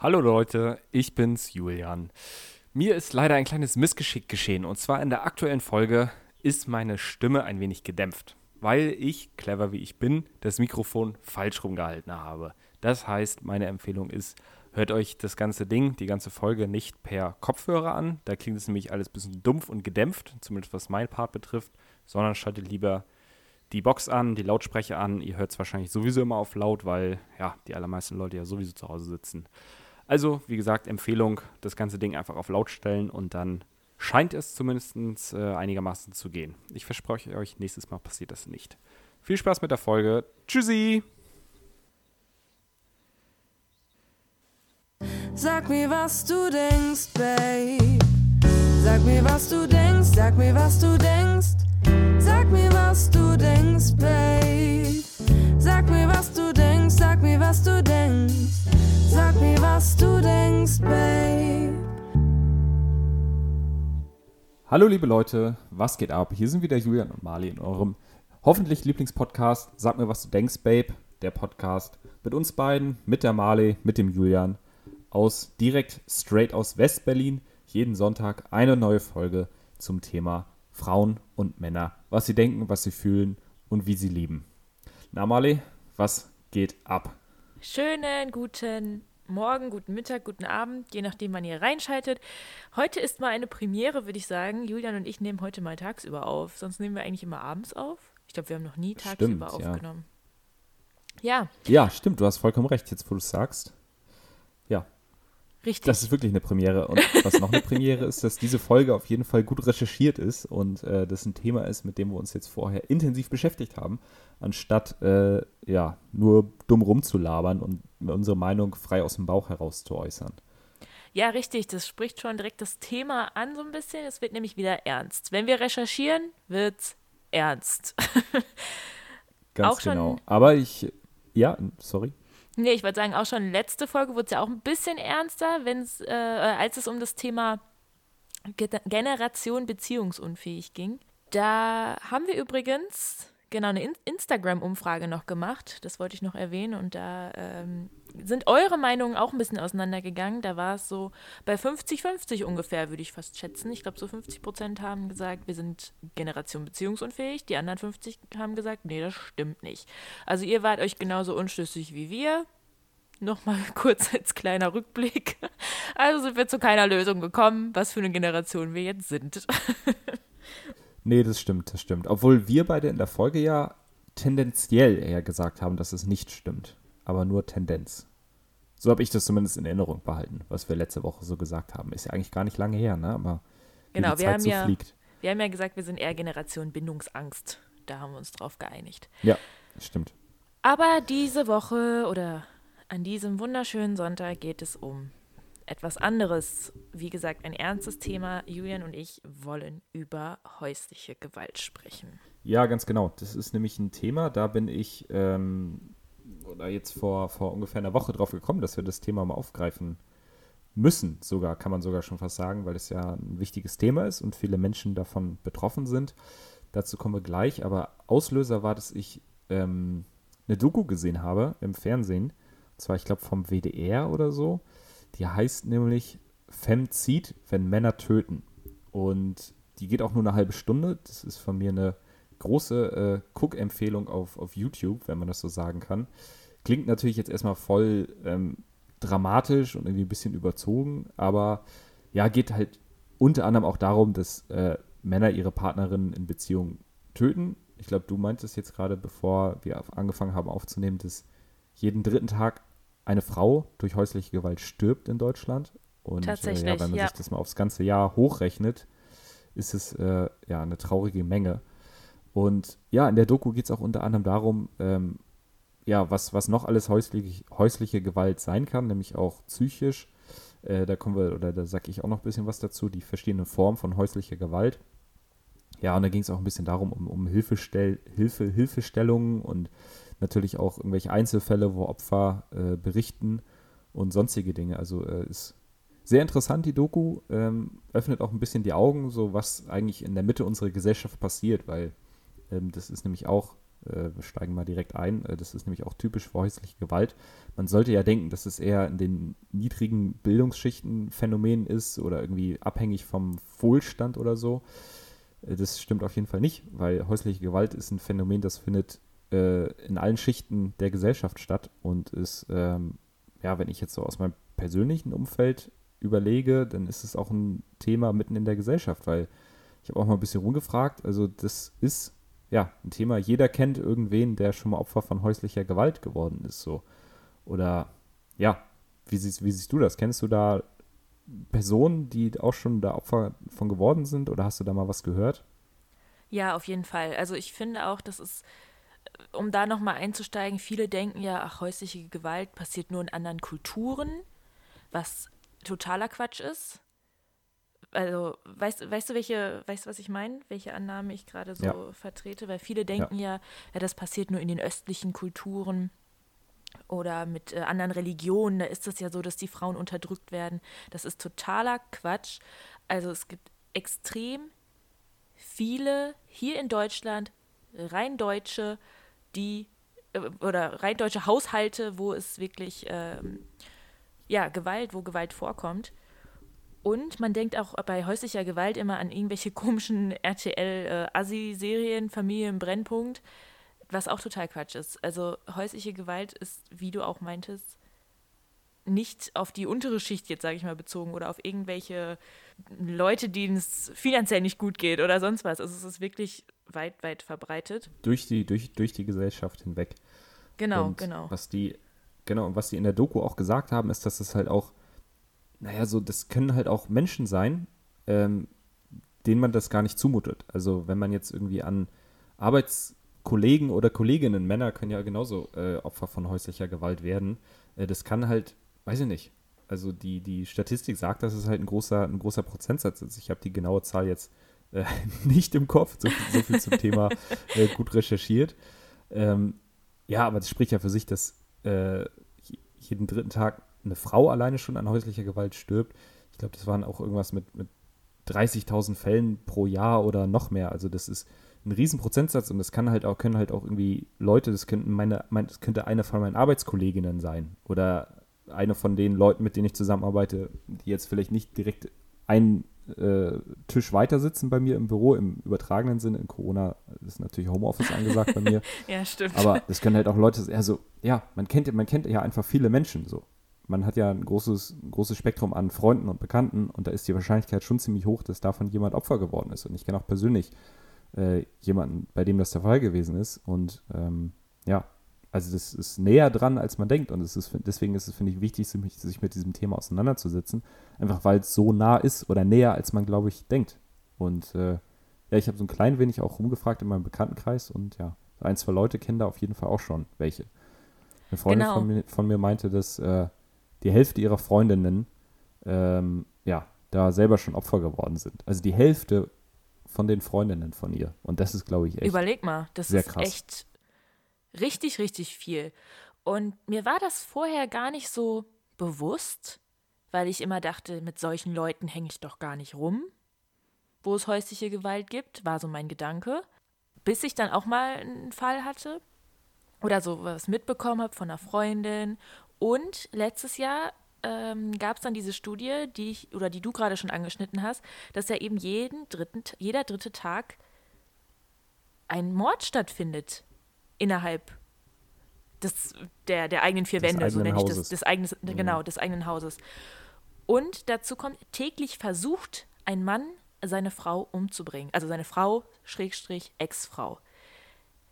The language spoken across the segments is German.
Hallo Leute, ich bin's, Julian. Mir ist leider ein kleines Missgeschick geschehen und zwar in der aktuellen Folge ist meine Stimme ein wenig gedämpft, weil ich, clever wie ich bin, das Mikrofon falsch rumgehalten habe. Das heißt, meine Empfehlung ist, hört euch das ganze Ding, die ganze Folge nicht per Kopfhörer an. Da klingt es nämlich alles ein bisschen dumpf und gedämpft, zumindest was mein Part betrifft, sondern schaltet lieber die Box an, die Lautsprecher an. Ihr hört es wahrscheinlich sowieso immer auf laut, weil ja, die allermeisten Leute ja sowieso zu Hause sitzen. Also, wie gesagt, Empfehlung, das ganze Ding einfach auf laut stellen und dann scheint es zumindest äh, einigermaßen zu gehen. Ich verspreche euch, nächstes Mal passiert das nicht. Viel Spaß mit der Folge. Tschüssi! Sag mir, was du denkst, Babe. Sag mir, was du denkst, sag mir, was du denkst. Sag mir, was du denkst, Babe. Sag mir, was du denkst, sag mir, was du denkst. Sag mir, was du denkst, Babe. Hallo liebe Leute, was geht ab? Hier sind wieder Julian und Marley in eurem hoffentlich Lieblingspodcast. Sag mir, was du denkst, Babe. Der Podcast mit uns beiden, mit der Marley, mit dem Julian aus direkt straight aus Westberlin. Jeden Sonntag eine neue Folge zum Thema Frauen und Männer. Was sie denken, was sie fühlen und wie sie lieben. Na Marley, was geht ab? Schönen guten Morgen, guten Mittag, guten Abend, je nachdem, wann ihr reinschaltet. Heute ist mal eine Premiere, würde ich sagen. Julian und ich nehmen heute mal tagsüber auf. Sonst nehmen wir eigentlich immer abends auf. Ich glaube, wir haben noch nie tagsüber Stimmt, ja. aufgenommen. Ja. Ja, stimmt, du hast vollkommen recht, jetzt wo du es sagst. Ja, richtig. das ist wirklich eine Premiere. Und was noch eine Premiere ist, dass diese Folge auf jeden Fall gut recherchiert ist und äh, das ein Thema ist, mit dem wir uns jetzt vorher intensiv beschäftigt haben, anstatt äh, ja, nur dumm rumzulabern und unsere Meinung frei aus dem Bauch heraus zu äußern. Ja, richtig. Das spricht schon direkt das Thema an, so ein bisschen. Es wird nämlich wieder ernst. Wenn wir recherchieren, wird's ernst. Ganz Auch schon- genau. Aber ich, ja, sorry. Nee, ich würde sagen, auch schon letzte Folge wurde es ja auch ein bisschen ernster, wenn's, äh, als es um das Thema Ge Generation beziehungsunfähig ging. Da haben wir übrigens genau eine In Instagram-Umfrage noch gemacht. Das wollte ich noch erwähnen. Und da ähm, sind eure Meinungen auch ein bisschen auseinandergegangen. Da war es so bei 50-50 ungefähr, würde ich fast schätzen. Ich glaube, so 50 Prozent haben gesagt, wir sind Generation beziehungsunfähig. Die anderen 50 haben gesagt, nee, das stimmt nicht. Also ihr wart euch genauso unschlüssig wie wir. Nochmal kurz als kleiner Rückblick. Also sind wir zu keiner Lösung gekommen, was für eine Generation wir jetzt sind. Nee, das stimmt, das stimmt. Obwohl wir beide in der Folge ja tendenziell eher gesagt haben, dass es nicht stimmt. Aber nur Tendenz. So habe ich das zumindest in Erinnerung behalten, was wir letzte Woche so gesagt haben. Ist ja eigentlich gar nicht lange her, ne? Aber Genau, die wir Zeit haben so ja- fliegt. Wir haben ja gesagt, wir sind eher Generation Bindungsangst. Da haben wir uns drauf geeinigt. Ja, stimmt. Aber diese Woche oder an diesem wunderschönen Sonntag geht es um etwas anderes. Wie gesagt, ein ernstes Thema. Julian und ich wollen über häusliche Gewalt sprechen. Ja, ganz genau. Das ist nämlich ein Thema, da bin ich ähm, oder jetzt vor, vor ungefähr einer Woche drauf gekommen, dass wir das Thema mal aufgreifen müssen, sogar, kann man sogar schon fast sagen, weil es ja ein wichtiges Thema ist und viele Menschen davon betroffen sind. Dazu kommen wir gleich, aber Auslöser war, dass ich ähm, eine Doku gesehen habe im Fernsehen, und zwar, ich glaube, vom WDR oder so. Die heißt nämlich Femzid, wenn Männer töten. Und die geht auch nur eine halbe Stunde. Das ist von mir eine große äh, Cook-Empfehlung auf, auf YouTube, wenn man das so sagen kann. Klingt natürlich jetzt erstmal voll ähm, dramatisch und irgendwie ein bisschen überzogen, aber ja, geht halt unter anderem auch darum, dass äh, Männer ihre Partnerinnen in Beziehungen töten. Ich glaube, du meintest jetzt gerade, bevor wir angefangen haben aufzunehmen, dass jeden dritten Tag eine Frau durch häusliche Gewalt stirbt in Deutschland. Und äh, ja, Tatsächlich, wenn man ja. sich das mal aufs ganze Jahr hochrechnet, ist es äh, ja eine traurige Menge. Und ja, in der Doku geht es auch unter anderem darum, ähm, ja, was, was noch alles häuslich, häusliche Gewalt sein kann, nämlich auch psychisch. Äh, da kommen wir, oder da sage ich auch noch ein bisschen was dazu, die verschiedenen Formen von häuslicher Gewalt. Ja, und da ging es auch ein bisschen darum, um, um Hilfestell, Hilfe, Hilfestellungen und natürlich auch irgendwelche Einzelfälle, wo Opfer äh, berichten und sonstige Dinge. Also äh, ist sehr interessant, die Doku. Ähm, öffnet auch ein bisschen die Augen, so was eigentlich in der Mitte unserer Gesellschaft passiert, weil ähm, das ist nämlich auch wir steigen mal direkt ein. Äh, das ist nämlich auch typisch für häusliche Gewalt. Man sollte ja denken, dass es eher in den niedrigen Bildungsschichten Phänomen ist oder irgendwie abhängig vom Wohlstand oder so. Äh, das stimmt auf jeden Fall nicht, weil häusliche Gewalt ist ein Phänomen, das findet äh, in allen Schichten der Gesellschaft statt und ist, ähm, ja, wenn ich jetzt so aus meinem persönlichen Umfeld überlege, dann ist es auch ein Thema mitten in der Gesellschaft, weil ich habe auch mal ein bisschen rumgefragt. Also das ist ja ein Thema. Jeder kennt irgendwen, der schon mal Opfer von häuslicher Gewalt geworden ist, so. Oder ja, wie siehst, wie siehst du das? Kennst du da Personen, die auch schon da Opfer von geworden sind oder hast du da mal was gehört? Ja, auf jeden Fall. Also ich finde auch, das ist, um da nochmal einzusteigen, viele denken ja, ach, häusliche Gewalt passiert nur in anderen Kulturen, was totaler Quatsch ist. Also, weißt, weißt du, welche, weißt du, was ich meine? Welche Annahme ich gerade so ja. vertrete? Weil viele denken ja. ja, ja, das passiert nur in den östlichen Kulturen oder mit äh, anderen Religionen, da ist es ja so, dass die Frauen unterdrückt werden. Das ist totaler Quatsch. Also es gibt extrem viele hier in Deutschland rein Deutsche, die äh, oder rein deutsche Haushalte, wo es wirklich ähm, ja Gewalt, wo Gewalt vorkommt. Und man denkt auch bei häuslicher Gewalt immer an irgendwelche komischen RTL-Assi-Serien, Familie im Brennpunkt. Was auch total Quatsch ist. Also häusliche Gewalt ist, wie du auch meintest, nicht auf die untere Schicht jetzt, sage ich mal, bezogen oder auf irgendwelche Leute, denen es finanziell nicht gut geht oder sonst was. Also es ist wirklich weit, weit verbreitet. Durch die, durch, durch die Gesellschaft hinweg. Genau, und genau. Was die, genau, und was die in der Doku auch gesagt haben, ist, dass es halt auch, naja, so, das können halt auch Menschen sein, ähm, denen man das gar nicht zumutet. Also wenn man jetzt irgendwie an Arbeits Kollegen oder Kolleginnen, Männer können ja genauso äh, Opfer von häuslicher Gewalt werden. Äh, das kann halt, weiß ich nicht. Also die, die Statistik sagt, dass es halt ein großer, ein großer Prozentsatz ist. Ich habe die genaue Zahl jetzt äh, nicht im Kopf, so, so viel zum Thema äh, gut recherchiert. Ähm, ja, aber das spricht ja für sich, dass äh, jeden dritten Tag eine Frau alleine schon an häuslicher Gewalt stirbt. Ich glaube, das waren auch irgendwas mit, mit 30.000 Fällen pro Jahr oder noch mehr. Also das ist ein riesen Prozentsatz und das kann halt auch, können halt auch irgendwie Leute, das könnten meine, mein, das könnte eine von meinen Arbeitskolleginnen sein oder eine von den Leuten, mit denen ich zusammenarbeite, die jetzt vielleicht nicht direkt einen äh, Tisch weiter sitzen bei mir im Büro, im übertragenen Sinne. In Corona ist natürlich Homeoffice angesagt bei mir. ja, stimmt. Aber es können halt auch Leute, also ja, man kennt, man kennt ja einfach viele Menschen so. Man hat ja ein großes, ein großes Spektrum an Freunden und Bekannten und da ist die Wahrscheinlichkeit schon ziemlich hoch, dass davon jemand Opfer geworden ist. Und ich kenne auch persönlich äh, jemanden, bei dem das der Fall gewesen ist. Und ähm, ja, also das ist näher dran, als man denkt. Und es ist, deswegen ist es, finde ich, wichtig, sich mit diesem Thema auseinanderzusetzen. Einfach weil es so nah ist oder näher, als man, glaube ich, denkt. Und äh, ja, ich habe so ein klein wenig auch rumgefragt in meinem Bekanntenkreis und ja, ein, zwei Leute kennen da auf jeden Fall auch schon welche. Eine Freundin genau. von, mir, von, mir, meinte, dass äh, die Hälfte ihrer Freundinnen ähm, ja, da selber schon Opfer geworden sind. Also die Hälfte von den Freundinnen von ihr. Und das ist, glaube ich, echt. Überleg mal, das ist krass. echt richtig, richtig viel. Und mir war das vorher gar nicht so bewusst, weil ich immer dachte, mit solchen Leuten hänge ich doch gar nicht rum, wo es häusliche Gewalt gibt, war so mein Gedanke. Bis ich dann auch mal einen Fall hatte oder so was mitbekommen habe von einer Freundin. Und letztes Jahr ähm, gab es dann diese Studie, die ich, oder die du gerade schon angeschnitten hast, dass ja eben jeden dritten, jeder dritte Tag ein Mord stattfindet innerhalb des, der, der eigenen vier des Wände, so nenne ich das, des eigenen, mhm. genau, des eigenen Hauses. Und dazu kommt, täglich versucht ein Mann, seine Frau umzubringen. Also seine Frau, Schrägstrich, Ex-Frau.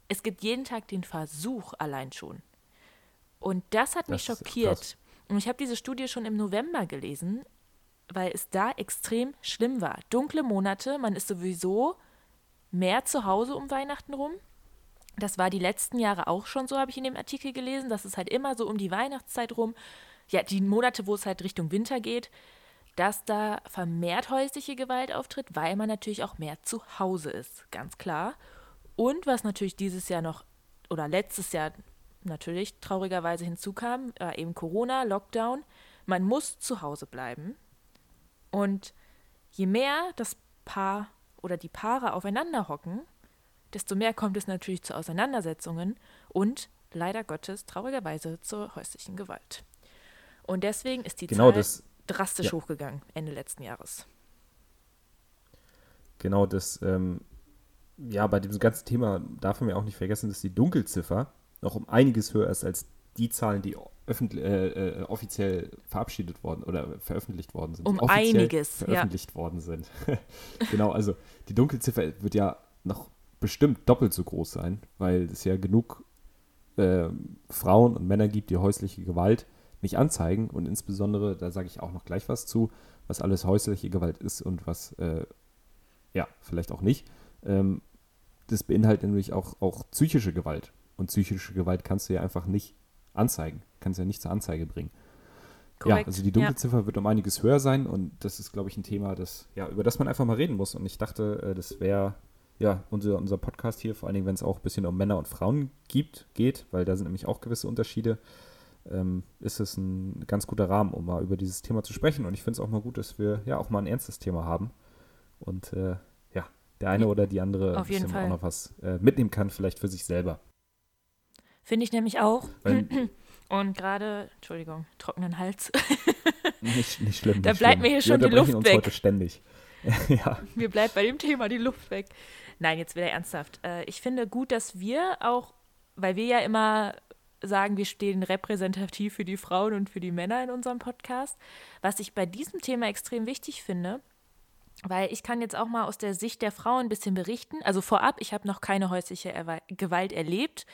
Es gibt jeden Tag den Versuch allein schon. Und das hat mich das schockiert. Und ich habe diese Studie schon im November gelesen, weil es da extrem schlimm war. Dunkle Monate, man ist sowieso mehr zu Hause um Weihnachten rum. Das war die letzten Jahre auch schon so, habe ich in dem Artikel gelesen. Das ist halt immer so um die Weihnachtszeit rum. Ja, die Monate, wo es halt Richtung Winter geht, dass da vermehrt häusliche Gewalt auftritt, weil man natürlich auch mehr zu Hause ist, ganz klar. Und was natürlich dieses Jahr noch oder letztes Jahr natürlich traurigerweise hinzukam, äh, eben Corona, Lockdown. Man muss zu Hause bleiben. Und je mehr das Paar oder die Paare aufeinander hocken, desto mehr kommt es natürlich zu Auseinandersetzungen und leider Gottes traurigerweise zur häuslichen Gewalt. Und deswegen ist die genau Zahl das, drastisch ja. hochgegangen Ende letzten Jahres. genau das, ähm, ja, bei diesem ganzen Thema darf man ja auch nicht vergessen, dass die Dunkelziffer noch um einiges höher ist als die Zahlen, die öffentlich, äh, äh, offiziell verabschiedet worden oder veröffentlicht worden sind. Um offiziell einiges, ja. veröffentlicht worden sind. genau, also die Dunkelziffer wird ja noch bestimmt doppelt so groß sein, weil es ja genug äh, Frauen und Männer gibt, die häusliche Gewalt nicht anzeigen und insbesondere, da sage ich auch noch gleich was zu, was alles häusliche Gewalt ist und was äh, ja vielleicht auch nicht. Ähm, das beinhaltet nämlich auch, auch psychische Gewalt und psychische Gewalt kannst du ja einfach nicht anzeigen, kannst ja nicht zur Anzeige bringen. Ja, Korrekt, also die ja. Dunkelziffer wird um einiges höher sein und das ist, glaube ich, ein Thema, das, ja, über das man einfach mal reden muss. Und ich dachte, äh, das wäre ja unser, unser Podcast hier, vor allen Dingen, wenn es auch ein bisschen um Männer und Frauen gibt, geht, weil da sind nämlich auch gewisse Unterschiede, ähm, ist es ein ganz guter Rahmen, um mal über dieses Thema zu sprechen. Und ich finde es auch mal gut, dass wir ja auch mal ein ernstes Thema haben. Und äh, ja, der eine Ja, oder die andere auf jeden Fall. auch noch was äh, mitnehmen kann, vielleicht für sich selber. Finde ich nämlich auch. Weil, Und gerade, Entschuldigung, trockenen Hals. nicht, nicht schlimm. Da nicht bleibt schlimm. mir hier schon die Luft uns weg. heute ständig. ja, Mir bleibt bei dem Thema die Luft weg. Nein, jetzt wieder ernsthaft. Äh, ich finde gut, dass wir auch, weil wir ja immer sagen, wir stehen repräsentativ für die Frauen und für die Männer in unserem Podcast, was ich bei diesem Thema extrem wichtig finde, weil ich kann jetzt auch mal aus der Sicht der Frauen ein bisschen berichten. Also vorab, ich habe noch keine häusliche Gewalt erlebt,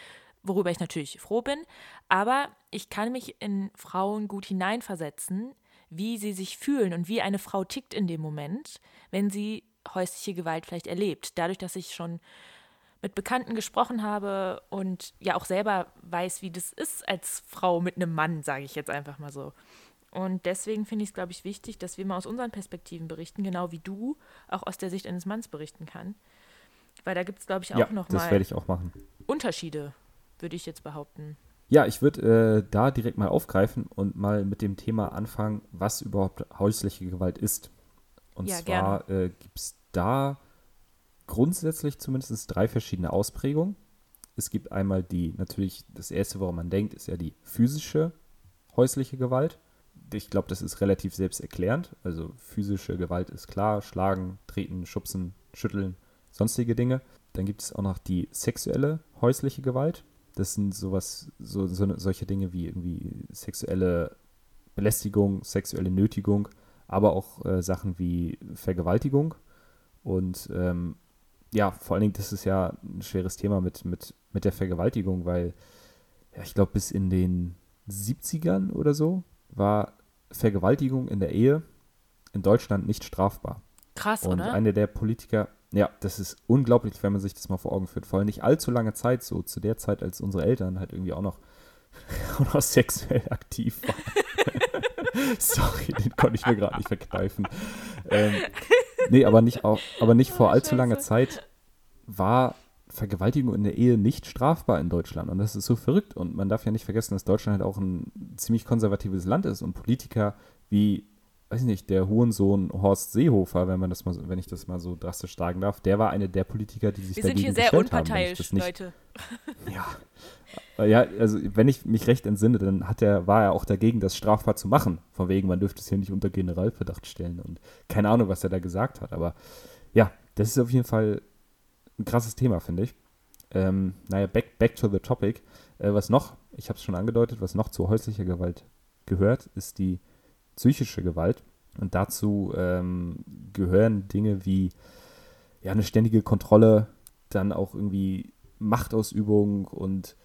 worüber ich natürlich froh bin, aber ich kann mich in Frauen gut hineinversetzen, wie sie sich fühlen und wie eine Frau tickt in dem Moment, wenn sie häusliche Gewalt vielleicht erlebt. Dadurch, dass ich schon mit Bekannten gesprochen habe und ja auch selber weiß, wie das ist als Frau mit einem Mann, sage ich jetzt einfach mal so. Und deswegen finde ich es, glaube ich, wichtig, dass wir mal aus unseren Perspektiven berichten, genau wie du auch aus der Sicht eines Manns berichten kann. Weil da gibt es, glaube ich, auch ja noch das mal werde ich auch machen. Unterschiede, würde ich jetzt behaupten. Ja, ich würde äh, da direkt mal aufgreifen und mal mit dem Thema anfangen, was überhaupt häusliche Gewalt ist. Und Ja, zwar äh, gibt es da grundsätzlich zumindest drei verschiedene Ausprägungen. Es gibt einmal die, natürlich, das erste, woran man denkt, ist ja die physische häusliche Gewalt. Ich glaube, das ist relativ selbsterklärend. Also physische Gewalt ist klar, schlagen, treten, schubsen, schütteln, sonstige Dinge. Dann gibt es auch noch die sexuelle häusliche Gewalt. Das sind sowas, so, so ne- solche Dinge wie irgendwie sexuelle Belästigung, sexuelle Nötigung, aber auch äh, Sachen wie Vergewaltigung. Und ähm, ja, vor allen Dingen, das ist ja ein schweres Thema mit, mit, mit der Vergewaltigung, weil ja, ich glaube, bis in den 70ern oder so war Vergewaltigung in der Ehe in Deutschland nicht strafbar. Krass, Und oder? einer der Politiker, ja, das ist unglaublich, wenn man sich das mal vor Augen führt. Vor allem nicht allzu lange Zeit, so zu der Zeit, als unsere Eltern halt irgendwie auch noch, auch noch sexuell aktiv waren. Sorry, den konnte ich mir gerade nicht verkneifen. Ähm, nee, aber nicht, auch, aber nicht vor Oh, allzu langer. Zeit war Vergewaltigung in der Ehe nicht strafbar in Deutschland. Und das ist so verrückt. Und man darf ja nicht vergessen, dass Deutschland halt auch ein ziemlich konservatives Land ist und Politiker wie, weiß ich nicht, der Hurensohn Horst Seehofer, wenn man das mal, so- wenn ich das mal so drastisch sagen darf, der war eine der Politiker, die sich Wir sind dagegen hier sehr gestellt haben, wenn ich unparteiisch, das nicht, Leute. ja. Äh, Ja, also wenn ich mich recht entsinne, dann hat er, war er auch dagegen, das strafbar zu machen. Von wegen, man dürfte es hier nicht unter Generalverdacht stellen und keine Ahnung, was er da gesagt hat. Aber ja, das ist auf jeden Fall ein krasses Thema, finde ich. Ähm, naja, back, back to the topic. Äh, was noch, ich habe es schon angedeutet, was noch zu häuslicher Gewalt gehört, ist die psychische Gewalt. Und dazu ähm, gehören Dinge wie ja, eine ständige Kontrolle, dann auch irgendwie Machtausübung und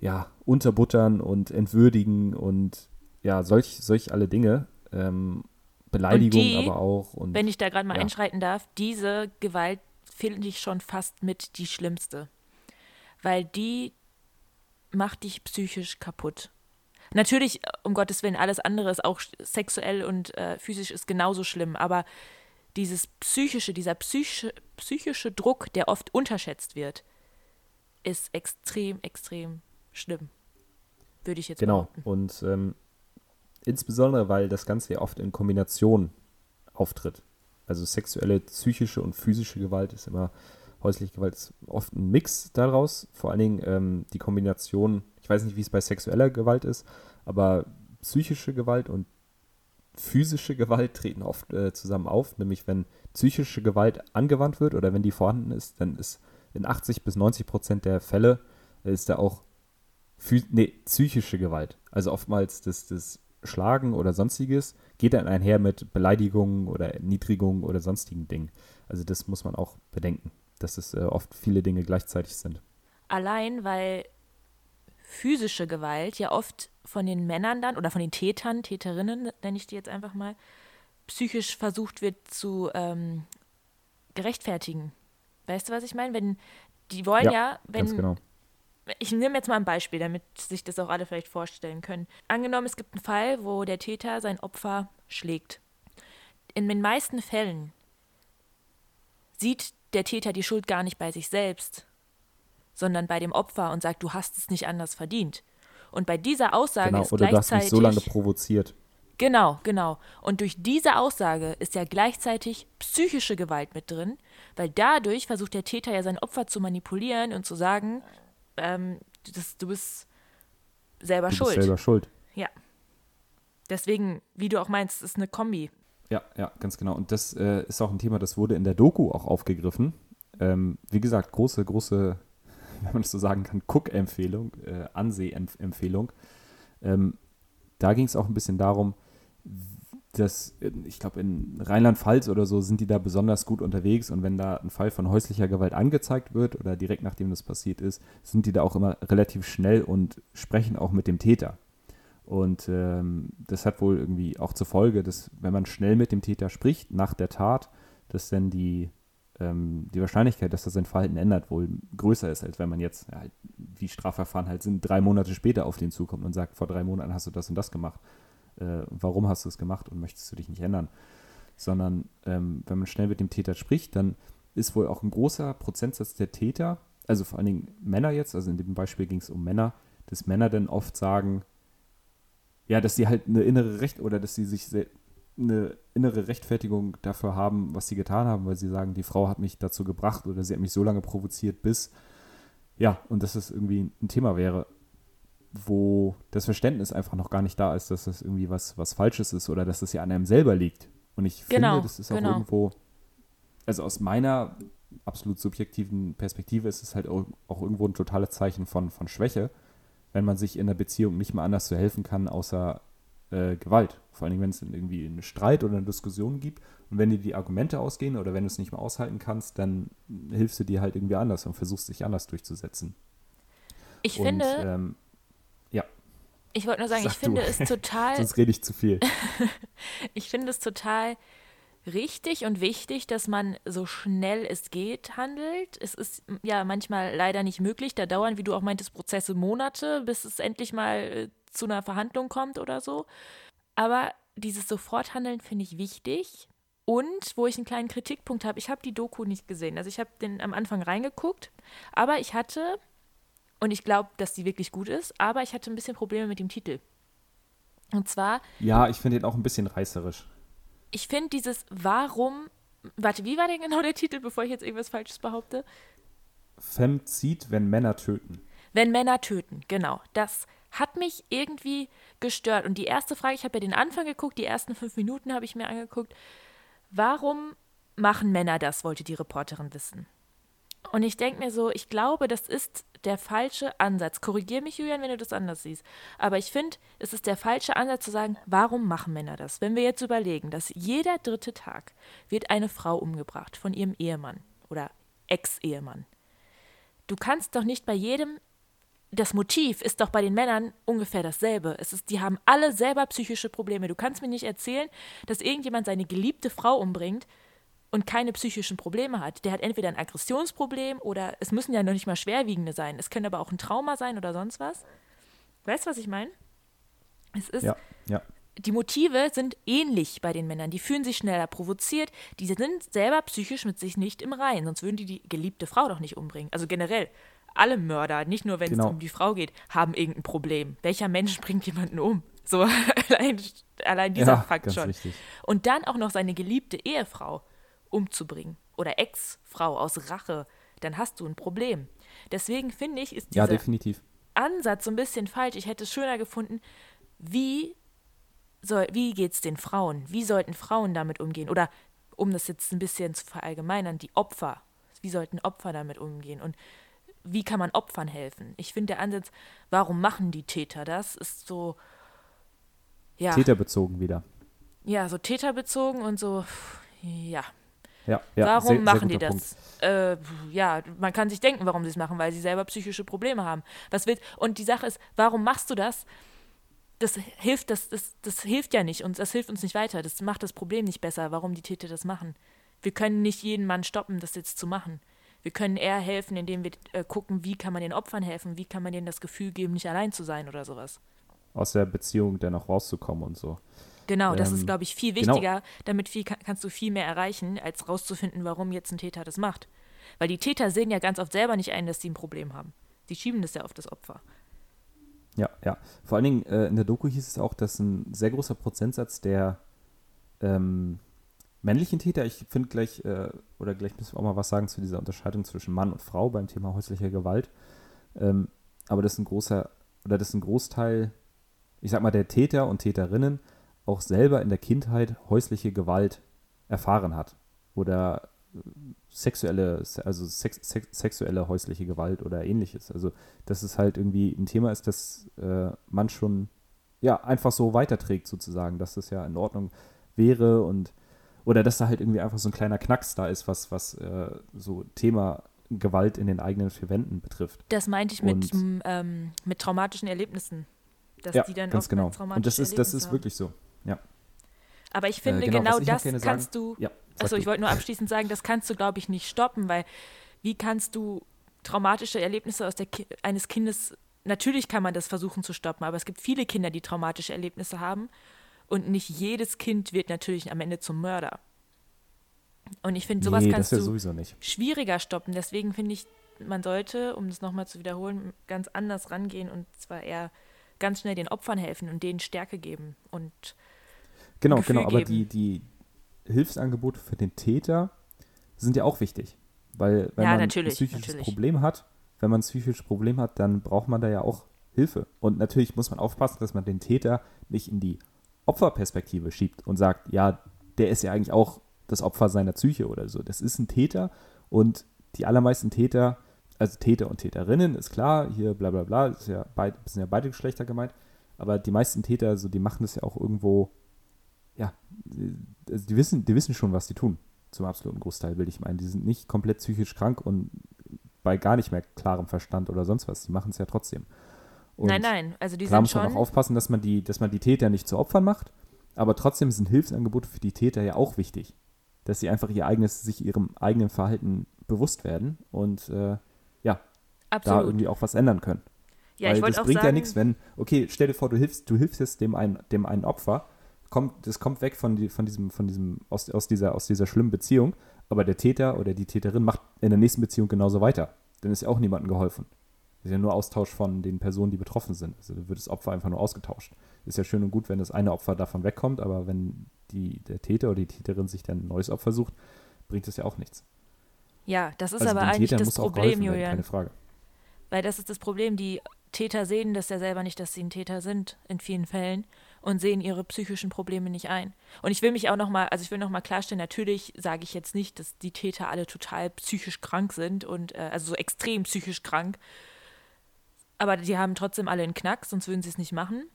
ja, unterbuttern und entwürdigen und ja, solch, solch alle Dinge. Ähm, Beleidigung die, aber auch. Und, Wenn ich da gerade mal ja. einschreiten darf, diese Gewalt finde ich schon fast mit die schlimmste. Weil die macht dich psychisch kaputt. Natürlich, äh, um Gottes Willen, alles andere ist auch sexuell und äh, physisch ist genauso schlimm, aber dieses psychische, dieser psychische, psychische Druck, der oft unterschätzt wird, ist extrem, extrem schlimm. Würde ich jetzt Genau. behaupten. Und ähm, insbesondere, weil das Ganze ja oft in Kombination auftritt. Also sexuelle, psychische und physische Gewalt ist immer häusliche Gewalt ist oft ein Mix daraus. Vor allen Dingen ähm, die Kombination, ich weiß nicht, wie es bei sexueller Gewalt ist, aber psychische Gewalt und physische Gewalt treten oft äh, zusammen auf. Nämlich wenn psychische Gewalt angewandt wird oder wenn die vorhanden ist, dann ist in 80 bis 90 Prozent der Fälle ist da auch nee, psychische Gewalt. Also oftmals das, das Schlagen oder sonstiges geht dann einher mit Beleidigungen oder Erniedrigungen oder sonstigen Dingen. Also das muss man auch bedenken, dass es äh, oft viele Dinge gleichzeitig sind. Allein, weil physische Gewalt ja oft von den Männern dann oder von den Tätern, Täterinnen, nenne ich die jetzt einfach mal, psychisch versucht wird zu ähm, gerechtfertigen. Weißt du, was ich meine? Wenn die wollen ja, ja wenn genau. ich nehme jetzt mal ein Beispiel, damit sich das auch alle vielleicht vorstellen können. Angenommen, es gibt einen Fall, wo der Täter sein Opfer schlägt. In den meisten Fällen sieht der Täter die Schuld gar nicht bei sich selbst, sondern bei dem Opfer und sagt, du hast es nicht anders verdient. Und bei dieser Aussage genau, ist oder gleichzeitig. Du hast mich so lange provoziert. Genau, genau. Und durch diese Aussage ist ja gleichzeitig psychische Gewalt mit drin, weil dadurch versucht der Täter ja sein Opfer zu manipulieren und zu sagen, ähm, das, du bist selber du schuld. Bist selber schuld. Ja. Deswegen, wie du auch meinst, ist eine Kombi. Ja, ja, ganz genau. Und das äh, ist auch ein Thema, das wurde in der Doku auch aufgegriffen. Ähm, wie gesagt, große, große wenn man das so sagen kann, Cook-Empfehlung, äh, Anseh-Empfehlung. Ähm, da ging es auch ein bisschen darum, dass, ich glaube, in Rheinland-Pfalz oder so sind die da besonders gut unterwegs und wenn da ein Fall von häuslicher Gewalt angezeigt wird oder direkt nachdem das passiert ist, sind die da auch immer relativ schnell und sprechen auch mit dem Täter. Und ähm, das hat wohl irgendwie auch zur Folge, dass wenn man schnell mit dem Täter spricht nach der Tat, dass dann die ähm, die Wahrscheinlichkeit, dass er sein Verhalten ändert, wohl größer ist, als wenn man jetzt, ja, wie Strafverfahren halt sind, drei Monate später auf den zukommt und sagt, vor drei Monaten hast du das und das gemacht. Äh, warum hast du es gemacht und möchtest du dich nicht ändern? Sondern ähm, wenn man schnell mit dem Täter spricht, dann ist wohl auch ein großer Prozentsatz der Täter, also vor allen Dingen Männer jetzt, also in dem Beispiel ging es um Männer, dass Männer dann oft sagen, ja, dass sie halt eine innere Recht oder dass sie sich eine innere Rechtfertigung dafür haben, was sie getan haben, weil sie sagen, die Frau hat mich dazu gebracht oder sie hat mich so lange provoziert, bis, ja, und dass es irgendwie ein Thema wäre, wo das Verständnis einfach noch gar nicht da ist, dass das irgendwie was, was Falsches ist oder dass das ja an einem selber liegt. Und ich genau, finde, das ist auch genau. irgendwo, also aus meiner absolut subjektiven Perspektive ist es halt auch, auch irgendwo ein totales Zeichen von, von Schwäche, wenn man sich in der Beziehung nicht mal anders zu helfen kann, außer äh, Gewalt. Vor allem, wenn es irgendwie einen Streit oder eine Diskussion gibt und wenn dir die Argumente ausgehen oder wenn du es nicht mehr aushalten kannst, dann hilfst du dir halt irgendwie anders und versuchst dich anders durchzusetzen. Ich und, finde. Ähm, ja. Ich wollte nur sagen, Sag ich finde es total. Sonst rede ich zu viel. ich finde es total richtig und wichtig, dass man so schnell es geht handelt. Es ist ja manchmal leider nicht möglich. Da dauern, wie du auch meintest, Prozesse Monate, bis es endlich mal äh, zu einer Verhandlung kommt oder so. Aber dieses Soforthandeln finde ich wichtig. Und wo ich einen kleinen Kritikpunkt habe, ich habe die Doku nicht gesehen. Also ich habe den am Anfang reingeguckt, aber ich hatte, und ich glaube, dass die wirklich gut ist, aber ich hatte ein bisschen Probleme mit dem Titel. Und zwar. Ja, ich finde den auch ein bisschen reißerisch. Ich finde dieses Warum. Warte, wie war denn genau der Titel, bevor ich jetzt irgendwas Falsches behaupte? Femzid, wenn Männer töten. Wenn Männer töten, genau. Das hat mich irgendwie gestört. Und die erste Frage, ich habe ja den Anfang geguckt, die ersten fünf Minuten habe ich mir angeguckt. Warum machen Männer das, wollte die Reporterin wissen. Und ich denke mir so, ich glaube, das ist der falsche Ansatz. Korrigier mich, Julian, wenn du das anders siehst. Aber ich finde, es ist der falsche Ansatz zu sagen, warum machen Männer das? Wenn wir jetzt überlegen, dass jeder dritte Tag wird eine Frau umgebracht von ihrem Ehemann oder Ex-Ehemann. Du kannst doch nicht bei jedem das Motiv ist doch bei den Männern ungefähr dasselbe. Es ist, die haben alle selber psychische Probleme. Du kannst mir nicht erzählen, dass irgendjemand seine geliebte Frau umbringt und keine psychischen Probleme hat. Der hat entweder ein Aggressionsproblem oder es müssen ja noch nicht mal schwerwiegende sein. Es können aber auch ein Trauma sein oder sonst was. Weißt du, was ich meine? Es ist. Ja, ja. Die Motive sind ähnlich bei den Männern. Die fühlen sich schneller provoziert. Die sind selber psychisch mit sich nicht im Reinen. Sonst würden die die geliebte Frau doch nicht umbringen. Also generell alle Mörder, nicht nur wenn genau. es um die Frau geht, haben irgendein Problem. Welcher Mensch bringt jemanden um? So allein, allein dieser ja, Fakt schon. Richtig. Und dann auch noch seine geliebte Ehefrau umzubringen oder Ex-Frau aus Rache. dann hast du ein Problem. Deswegen finde ich, ist Ja, dieser definitiv. Ansatz so ein bisschen falsch. Ich hätte es schöner gefunden, wie, soll, wie geht es den Frauen? Wie sollten Frauen damit umgehen? Oder um das jetzt ein bisschen zu verallgemeinern, die Opfer. Wie sollten Opfer damit umgehen? Und wie kann man Opfern helfen? Ich finde der Ansatz, warum machen die Täter das, ist so, ja, Täterbezogen wieder. ja so täterbezogen und so, ja, Ja, ja warum sehr, sehr machen die guter das? Äh, ja, man kann sich denken, warum sie es machen, weil sie selber psychische Probleme haben. Was willst Und die Sache ist, warum machst du das? Das hilft, das, das, das hilft ja nicht und das hilft uns nicht weiter. Das macht das Problem nicht besser, warum die Täter das machen. Wir können nicht jeden Mann stoppen, das jetzt zu machen. Wir können eher helfen, indem wir äh, gucken, wie kann man den Opfern helfen, wie kann man denen das Gefühl geben, nicht allein zu sein oder sowas. Aus der Beziehung dann auch rauszukommen und so. Genau, das Ähm, ist, glaube ich, viel genau. wichtiger. Damit viel, kann- kannst du viel mehr erreichen, als rauszufinden, warum jetzt ein Täter das macht. Weil die Täter sehen ja ganz oft selber nicht ein, dass sie ein Problem haben. Sie schieben das ja auf das Opfer. Ja, ja. Vor allen Dingen äh, in der Doku hieß es auch, dass ein sehr großer Prozentsatz der ähm, männlichen Täter, ich finde gleich, äh, oder gleich müssen wir auch mal was sagen zu dieser Unterscheidung zwischen Mann und Frau beim Thema häuslicher Gewalt. Ähm, aber das ist ein großer, oder das ist ein Großteil, ich sag mal, der Täter und Täterinnen auch selber in der Kindheit häusliche Gewalt erfahren hat. Oder äh, sexuelle, also sex, sex, sexuelle häusliche Gewalt oder ähnliches. Also, dass es halt irgendwie ein Thema ist, das äh, man schon ja einfach so weiterträgt, sozusagen, dass das ja in Ordnung wäre und oder dass da halt irgendwie einfach so ein kleiner Knacks da ist, was, was äh, so Thema Gewalt in den eigenen vier Wänden betrifft. Das meinte ich mit, ähm, mit traumatischen Erlebnissen. Dass ja, die dann ganz genau. Und das ist, das ist haben. wirklich so. Ja. Aber ich finde, genau, genau, noch das kannst sagen- du. Ja, du. ich wollte nur abschließend sagen, das kannst du, glaube ich, nicht stoppen, weil wie kannst du traumatische Erlebnisse aus der Ki eines Kindes. Natürlich kann man das versuchen zu stoppen, aber es gibt viele Kinder, die traumatische Erlebnisse haben. Und nicht jedes Kind wird natürlich am Ende zum Mörder. Und ich finde, sowas nee, kannst du sowieso nicht. schwieriger stoppen. Deswegen finde ich, man sollte, um das nochmal zu wiederholen, ganz anders rangehen und zwar eher ganz schnell den Opfern helfen und denen Stärke geben. Und Genau, Gefühl genau, aber geben. die, die Hilfsangebote für den Täter sind ja auch wichtig. Weil wenn Ja, man natürlich, ein psychisches natürlich. Problem hat, wenn man ein psychisches Problem hat, dann braucht man da ja auch Hilfe. Und natürlich muss man aufpassen, dass man den Täter nicht in die Opferperspektive schiebt und sagt, ja, der ist ja eigentlich auch das Opfer seiner Psyche oder so. Das ist ein Täter und die allermeisten Täter, also Täter und Täterinnen, ist klar, hier bla bla bla, ist ja beid, sind ja beide Geschlechter gemeint, aber die meisten Täter, so, die machen das ja auch irgendwo, ja, die- also die wissen, die wissen schon, was die tun, zum absoluten Großteil, will ich meinen. Die sind nicht komplett psychisch krank und bei gar nicht mehr klarem Verstand oder sonst was. Die machen es ja trotzdem. Und nein, nein, also die Klar sind muss man auch aufpassen, dass man, die, dass man die Täter nicht zu Opfern macht, aber trotzdem sind Hilfsangebote für die Täter ja auch wichtig. Dass sie einfach ihr eigenes, sich ihrem eigenen Verhalten bewusst werden und äh, ja, da absolut. irgendwie auch was ändern können. ja, Weil ich das auch bringt sagen, ja nichts, wenn, okay, stell dir vor, du hilfst, du hilfst jetzt dem einen, dem einen Opfer, kommt, das kommt weg von, die, von diesem, von diesem, aus, aus, dieser, aus dieser schlimmen Beziehung, aber der Täter oder die Täterin macht in der nächsten Beziehung genauso weiter. Dann ist ja auch niemandem geholfen. Das ist ja nur Austausch von den Personen, die betroffen sind. Also da wird das Opfer einfach nur ausgetauscht. Ist ja schön und gut, wenn das eine Opfer davon wegkommt, aber wenn die, der Täter oder die Täterin sich dann ein neues Opfer sucht, bringt das ja auch nichts. ja, das ist also aber eigentlich Tätern das Problem, werden, Julian. keine Frage. Weil das ist das Problem. Die Täter sehen das ja selber nicht, dass sie ein Täter sind, in vielen Fällen, und sehen ihre psychischen Probleme nicht ein. Und ich will mich auch nochmal, also ich will nochmal klarstellen, natürlich sage ich jetzt nicht, dass die Täter alle total psychisch krank sind und äh, also so extrem psychisch krank. Aber die haben trotzdem alle einen Knack, sonst würden sie es nicht machen.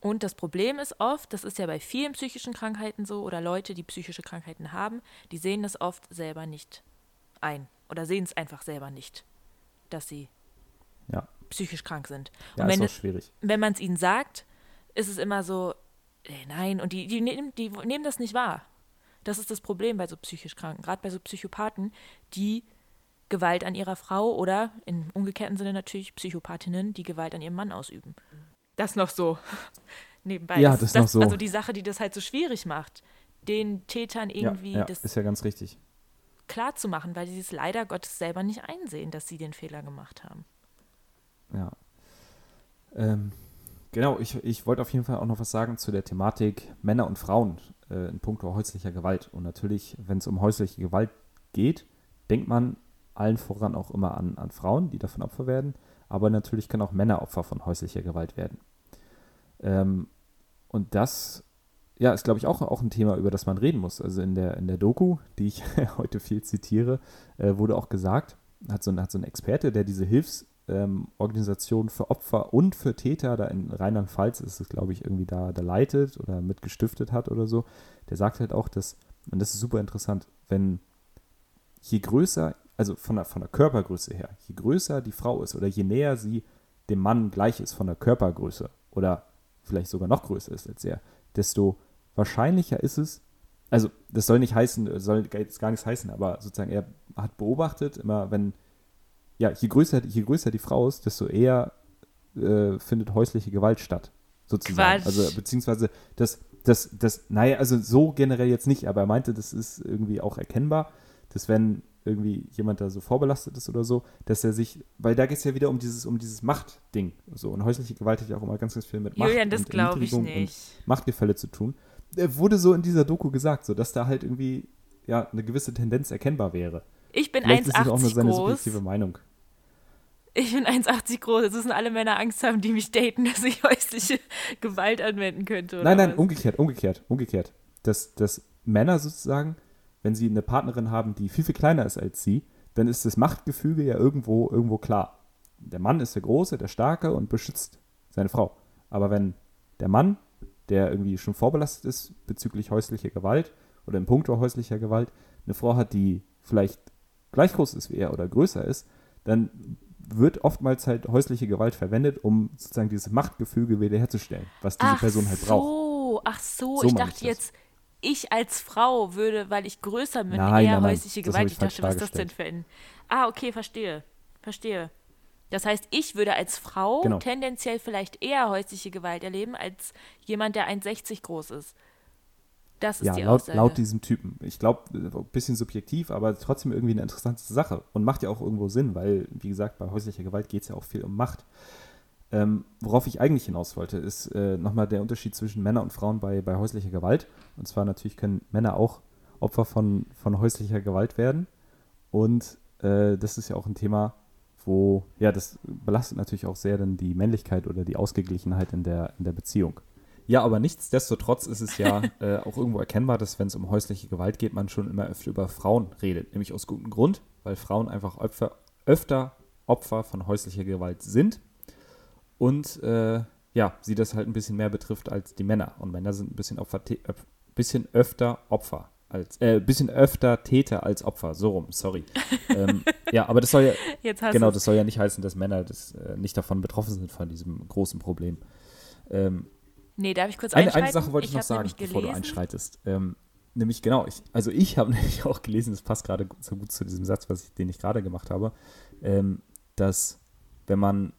Und das Problem ist oft, das ist ja bei vielen psychischen Krankheiten so, oder Leute, die psychische Krankheiten haben, die sehen das oft selber nicht ein. Oder sehen es einfach selber nicht, dass sie Ja, psychisch krank sind. ja und ist wenn, schwierig. wenn man es ihnen sagt, ist es immer so, äh, nein, und die, die, nehmen, die nehmen das nicht wahr. Das ist das Problem bei so psychisch Kranken, gerade bei so Psychopathen, die Gewalt an ihrer Frau oder im umgekehrten Sinne natürlich Psychopathinnen, die Gewalt an ihrem Mann ausüben. Das noch so nebenbei. Ja, das noch so. Also die Sache, die das halt so schwierig macht, den Tätern irgendwie ja, ja, das ist ja ganz richtig. klar zu machen, weil sie es leider Gottes selber nicht einsehen, dass sie den Fehler gemacht haben. Ja. Ähm, genau, ich, ich wollte auf jeden Fall auch noch was sagen zu der Thematik Männer und Frauen äh, in puncto häuslicher Gewalt. Und natürlich, wenn es um häusliche Gewalt geht, denkt man allen voran auch immer an, an Frauen, die davon Opfer werden, aber natürlich können auch Männer Opfer von häuslicher Gewalt werden. Ähm, und das ja, ist, glaube ich, auch, auch ein Thema, über das man reden muss. Also in der, in der Doku, die ich heute viel zitiere, äh, wurde auch gesagt, hat so, ein, hat so ein Experte, der diese Hilfsorganisation ähm, für Opfer und für Täter, da in Rheinland-Pfalz ist es, glaube ich, irgendwie da, da leitet oder mitgestiftet hat oder so, der sagt halt auch, dass, und das ist super interessant, wenn je größer, also von der, von der Körpergröße her, je größer die Frau ist oder je näher sie dem Mann gleich ist von der Körpergröße oder vielleicht sogar noch größer ist als er, desto wahrscheinlicher ist es, also das soll nicht heißen, soll jetzt gar nichts heißen, aber sozusagen er hat beobachtet, immer wenn, ja, je größer, je größer die Frau ist, desto eher äh, findet häusliche Gewalt statt, sozusagen. Quatsch. Also beziehungsweise das, das, das, naja, also so generell jetzt nicht, aber er meinte, das ist irgendwie auch erkennbar, dass wenn irgendwie jemand da so vorbelastet ist oder so, dass er sich, weil da geht es ja wieder um dieses, um dieses Machtding. So, und häusliche Gewalt hat ja auch immer ganz, ganz viel mit Macht Julian, das und ich nicht. und Machtgefälle zu tun. Er wurde so in dieser Doku gesagt, so dass da halt irgendwie ja eine gewisse Tendenz erkennbar wäre. Ich bin Vielleicht ist es auch nur 1,80 seine groß. subjektive Meinung. Ich bin 1,80 groß. Jetzt müssen alle Männer Angst haben, die mich daten, dass ich häusliche Gewalt anwenden könnte. Nein, nein, was? umgekehrt, umgekehrt, umgekehrt. Dass, dass Männer sozusagen, wenn sie eine Partnerin haben, die viel, viel kleiner ist als sie, dann ist das Machtgefüge ja irgendwo, irgendwo klar. Der Mann ist der Große, der Starke und beschützt seine Frau. Aber wenn der Mann, der irgendwie schon vorbelastet ist bezüglich häuslicher Gewalt oder im Punkto häuslicher Gewalt, eine Frau hat, die vielleicht gleich groß ist wie er oder größer ist, dann wird oftmals halt häusliche Gewalt verwendet, um sozusagen dieses Machtgefüge wiederherzustellen, was diese ach Person halt so, braucht. ach so. So ich dachte jetzt, ich als Frau würde, weil ich größer bin, Nein, eher nein, nein, häusliche das Gewalt. ich Ich dachte, was ist das denn für ein. Ah, okay, verstehe. Verstehe. Das heißt, ich würde als Frau Genau. tendenziell vielleicht eher häusliche Gewalt erleben als jemand, der 1,60 groß ist. Das ist Ja, die laut, Aussage. laut diesem Typen. Ich glaube, ein bisschen subjektiv, aber trotzdem irgendwie eine interessante Sache und macht ja auch irgendwo Sinn, weil, wie gesagt, bei häuslicher Gewalt geht es ja auch viel um Macht. Ähm, worauf ich eigentlich hinaus wollte, ist äh, nochmal der Unterschied zwischen Männern und Frauen bei, bei häuslicher Gewalt. Und zwar natürlich können Männer auch Opfer von, von häuslicher Gewalt werden. Und äh, das ist ja auch ein Thema, wo, ja, das belastet natürlich auch sehr dann die Männlichkeit oder die Ausgeglichenheit in der, in der Beziehung. Ja, aber nichtsdestotrotz ist es ja äh, auch irgendwo erkennbar, dass wenn es um häusliche Gewalt geht, man schon immer öfter über Frauen redet. Nämlich aus gutem Grund, weil Frauen einfach öfter, öfter Opfer von häuslicher Gewalt sind und äh, ja, sie das halt ein bisschen mehr betrifft als die Männer. Und Männer sind ein bisschen, Opfer, äh, bisschen öfter Opfer als, äh, bisschen öfter Täter als Opfer. So rum, sorry. ähm, ja, aber das soll ja, genau, das soll ja nicht heißen, dass Männer das, äh, nicht davon betroffen sind von diesem großen Problem. Ähm, Nee, darf ich kurz eine, einschreiten? eine Sache wollte ich, noch hab sagen, bevor du einschreitest. Ähm, nämlich genau, ich, also ich habe nämlich auch gelesen, das passt gerade so gut zu diesem Satz, was ich, den ich gerade gemacht habe, ähm, dass wenn man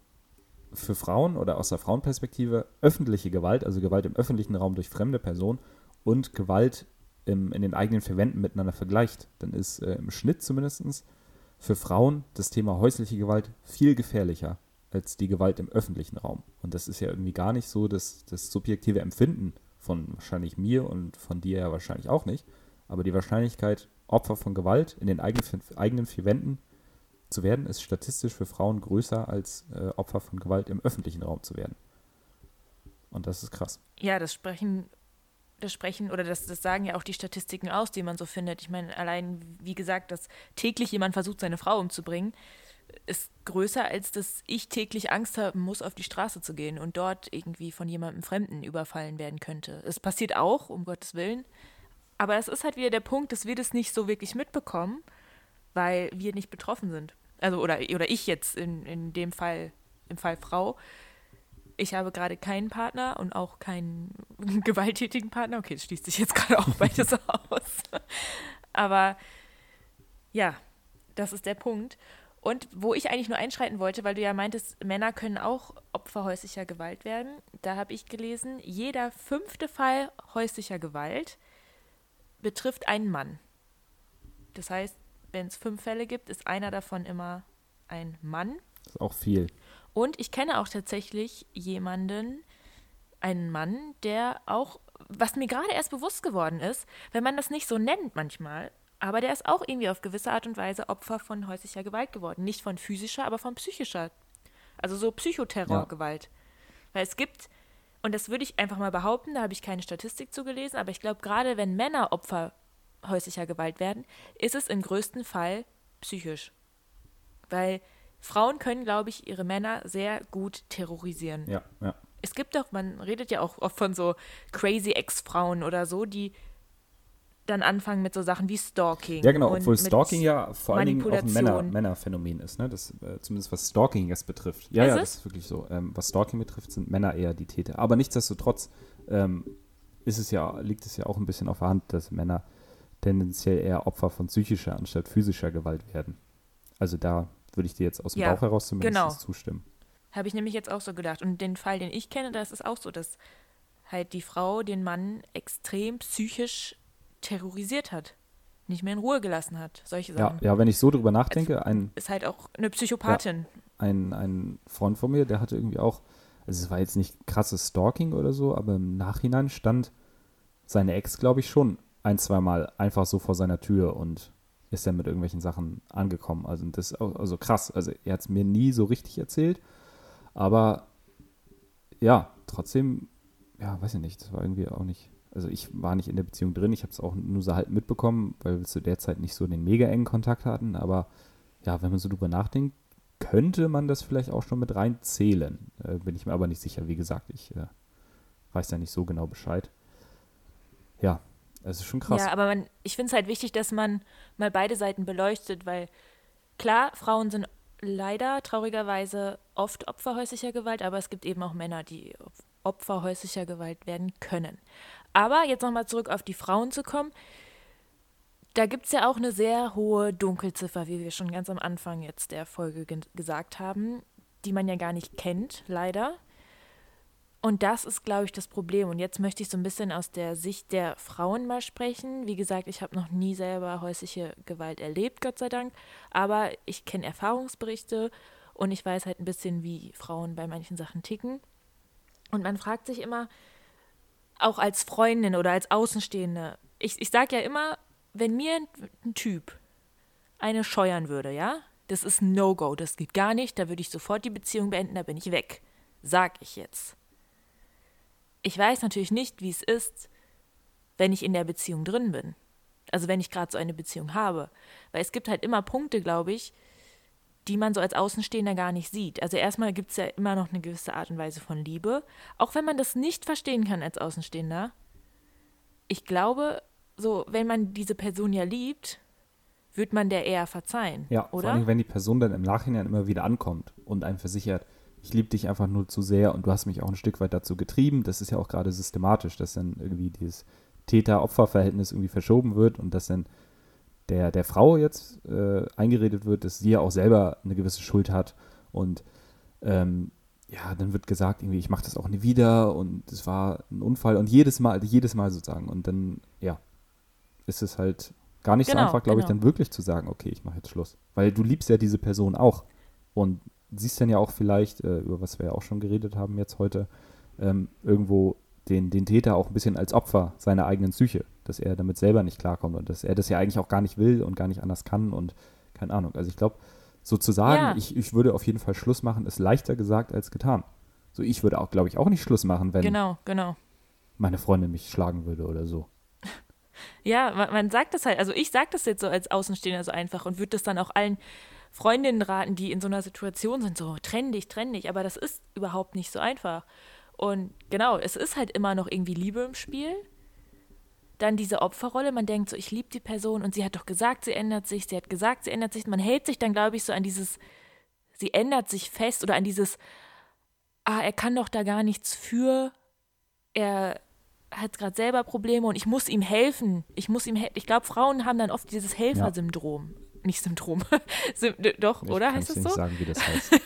für Frauen oder aus der Frauenperspektive öffentliche Gewalt, also Gewalt im öffentlichen Raum durch fremde Personen und Gewalt im, in den eigenen vier Wänden miteinander vergleicht, dann ist äh, im Schnitt zumindest für Frauen das Thema häusliche Gewalt viel gefährlicher als die Gewalt im öffentlichen Raum. Und das ist ja irgendwie gar nicht so, dass das subjektive Empfinden von wahrscheinlich mir und von dir ja wahrscheinlich auch nicht, aber die Wahrscheinlichkeit, Opfer von Gewalt in den eigenen, eigenen vier Wänden zu werden, ist statistisch für Frauen größer als äh, Opfer von Gewalt im öffentlichen Raum zu werden. Und das ist krass. Ja, das sprechen, das sprechen oder das, das sagen ja auch die Statistiken aus, die man so findet. Ich meine, allein, wie gesagt, dass täglich jemand versucht, seine Frau umzubringen, ist größer, als dass ich täglich Angst haben muss, auf die Straße zu gehen und dort irgendwie von jemandem Fremden überfallen werden könnte. Es passiert auch, um Gottes Willen. Aber es ist halt wieder der Punkt, dass wir das nicht so wirklich mitbekommen, weil wir nicht betroffen sind. Also, oder, oder ich jetzt in, in dem Fall, im Fall Frau. Ich habe gerade keinen Partner und auch keinen gewalttätigen Partner. Okay, das schließt sich jetzt gerade auch beides aus. Aber ja, das ist der Punkt. Und wo ich eigentlich nur einschreiten wollte, weil du ja meintest, Männer können auch Opfer häuslicher Gewalt werden. Da habe ich gelesen, jeder fünfte Fall häuslicher Gewalt betrifft einen Mann. Das heißt, wenn es fünf Fälle gibt, ist einer davon immer ein Mann. Das ist auch viel. Und ich kenne auch tatsächlich jemanden, einen Mann, der auch, was mir gerade erst bewusst geworden ist, wenn man das nicht so nennt manchmal, Aber der ist auch irgendwie auf gewisse Art und Weise Opfer von häuslicher Gewalt geworden. Nicht von physischer, aber von psychischer. Also so Psychoterrorgewalt. Ja. Weil es gibt, und das würde ich einfach mal behaupten, da habe ich keine Statistik zu gelesen, aber ich glaube, gerade wenn Männer Opfer häuslicher Gewalt werden, ist es im größten Fall psychisch. Weil Frauen können, glaube ich, ihre Männer sehr gut terrorisieren. Ja, ja. Es gibt doch, man redet ja auch oft von so crazy Ex-Frauen oder so, die dann anfangen mit so Sachen wie Stalking. Ja, genau, obwohl Stalking ja vor allen Dingen auch ein Männer, Männerphänomen ist, ne? Das, äh, zumindest was Stalking jetzt betrifft. Ja, ist ja, es? das ist wirklich so. Ähm, was Stalking betrifft, sind Männer eher die Täter. Aber nichtsdestotrotz ähm, ist es ja, liegt es ja auch ein bisschen auf der Hand, dass Männer tendenziell eher Opfer von psychischer anstatt physischer Gewalt werden. Also da würde ich dir jetzt aus dem ja, Bauch heraus zumindest genau. zustimmen. Habe ich nämlich jetzt auch so gedacht. Und den Fall, den ich kenne, da ist es auch so, dass halt die Frau den Mann extrem psychisch terrorisiert hat. Nicht mehr in Ruhe gelassen hat. Solche Sachen. Ja, ja wenn ich so drüber nachdenke, ein. Ist halt auch eine Psychopathin. Ja, ein, ein Freund von mir, der hatte irgendwie auch, also es war jetzt nicht krasses Stalking oder so, aber im Nachhinein stand seine Ex, glaube ich, schon ein, zweimal einfach so vor seiner Tür und ist dann mit irgendwelchen Sachen angekommen. Also das also krass. Also er hat es mir nie so richtig erzählt, aber ja, trotzdem, ja, weiß ich nicht, das war irgendwie auch nicht, also ich war nicht in der Beziehung drin, ich habe es auch nur so halt mitbekommen, weil wir zu der Zeit nicht so den mega engen Kontakt hatten, aber ja, wenn man so drüber nachdenkt, könnte man das vielleicht auch schon mit reinzählen. Äh, bin ich mir aber nicht sicher. Wie gesagt, ich äh, weiß da nicht so genau Bescheid. Ja, es ist schon krass. Ja, aber man, ich finde es halt wichtig, dass man mal beide Seiten beleuchtet, weil klar, Frauen sind leider traurigerweise oft Opfer häuslicher Gewalt, aber es gibt eben auch Männer, die Opfer häuslicher Gewalt werden können. Aber jetzt nochmal zurück auf die Frauen zu kommen. Da gibt es ja auch eine sehr hohe Dunkelziffer, wie wir schon ganz am Anfang jetzt der Folge gesagt haben, die man ja gar nicht kennt, leider. Und das ist, glaube ich, das Problem. Und jetzt möchte ich so ein bisschen aus der Sicht der Frauen mal sprechen. Wie gesagt, ich habe noch nie selber häusliche Gewalt erlebt, Gott sei Dank. Aber ich kenne Erfahrungsberichte und ich weiß halt ein bisschen, wie Frauen bei manchen Sachen ticken. Und man fragt sich immer, auch als Freundin oder als Außenstehende, ich, ich sage ja immer, wenn mir ein, Typ eine scheuern würde, ja, das ist No-Go, das geht gar nicht, da würde ich sofort die Beziehung beenden, da bin ich weg. Sag ich jetzt. Ich weiß natürlich nicht, wie es ist, wenn ich in der Beziehung drin bin. Also wenn ich gerade so eine Beziehung habe. Weil es gibt halt immer Punkte, glaube ich, die man so als Außenstehender gar nicht sieht. Also erstmal gibt es ja immer noch eine gewisse Art und Weise von Liebe. Auch wenn man das nicht verstehen kann als Außenstehender. Ich glaube, so, wenn man diese Person ja liebt, wird man der eher verzeihen. Ja, oder? vor allem, wenn die Person dann im Nachhinein immer wieder ankommt und einem versichert, ich liebe dich einfach nur zu sehr und du hast mich auch ein Stück weit dazu getrieben. Das ist ja auch gerade systematisch, dass dann irgendwie dieses Täter-Opfer-Verhältnis irgendwie verschoben wird und dass dann der, der Frau jetzt äh, eingeredet wird, dass sie ja auch selber eine gewisse Schuld hat und ähm, ja, dann wird gesagt, irgendwie, ich mache das auch nie wieder und es war ein Unfall und jedes Mal, jedes Mal sozusagen und dann, ja, ist es halt gar nicht genau, so einfach, glaube genau. ich, dann wirklich zu sagen, okay, ich mache jetzt Schluss. Weil du liebst ja diese Person auch und siehst dann ja auch vielleicht, äh, über was wir ja auch schon geredet haben jetzt heute, ähm, irgendwo den, den Täter auch ein bisschen als Opfer seiner eigenen Psyche, dass er damit selber nicht klarkommt und dass er das ja eigentlich auch gar nicht will und gar nicht anders kann und keine Ahnung. Also ich glaube, sozusagen, ja. ich, ich würde auf jeden Fall Schluss machen, ist leichter gesagt als getan. So, ich würde auch, glaube ich, auch nicht Schluss machen, wenn genau, genau. meine Freundin mich schlagen würde oder so. Ja, man, man sagt das halt, also ich sage das jetzt so als Außenstehender so einfach und würde das dann auch allen Freundinnen raten, die in so einer Situation sind, so trenn dich, trenn dich, aber das ist überhaupt nicht so einfach. Und genau, es ist halt immer noch irgendwie Liebe im Spiel. Dann diese Opferrolle, man denkt so, ich liebe die Person und sie hat doch gesagt, sie ändert sich, sie hat gesagt, sie ändert sich. Man hält sich dann, glaube ich, so an dieses, sie ändert sich fest oder an dieses, ah, er kann doch da gar nichts für, er hat gerade selber Probleme und ich muss ihm helfen. Ich muss ihm helfen. Ich glaube, Frauen haben dann oft dieses Helfersyndrom. Nicht Syndrom. Doch, ich oder heißt es so? Ich kann nicht sagen, wie das heißt.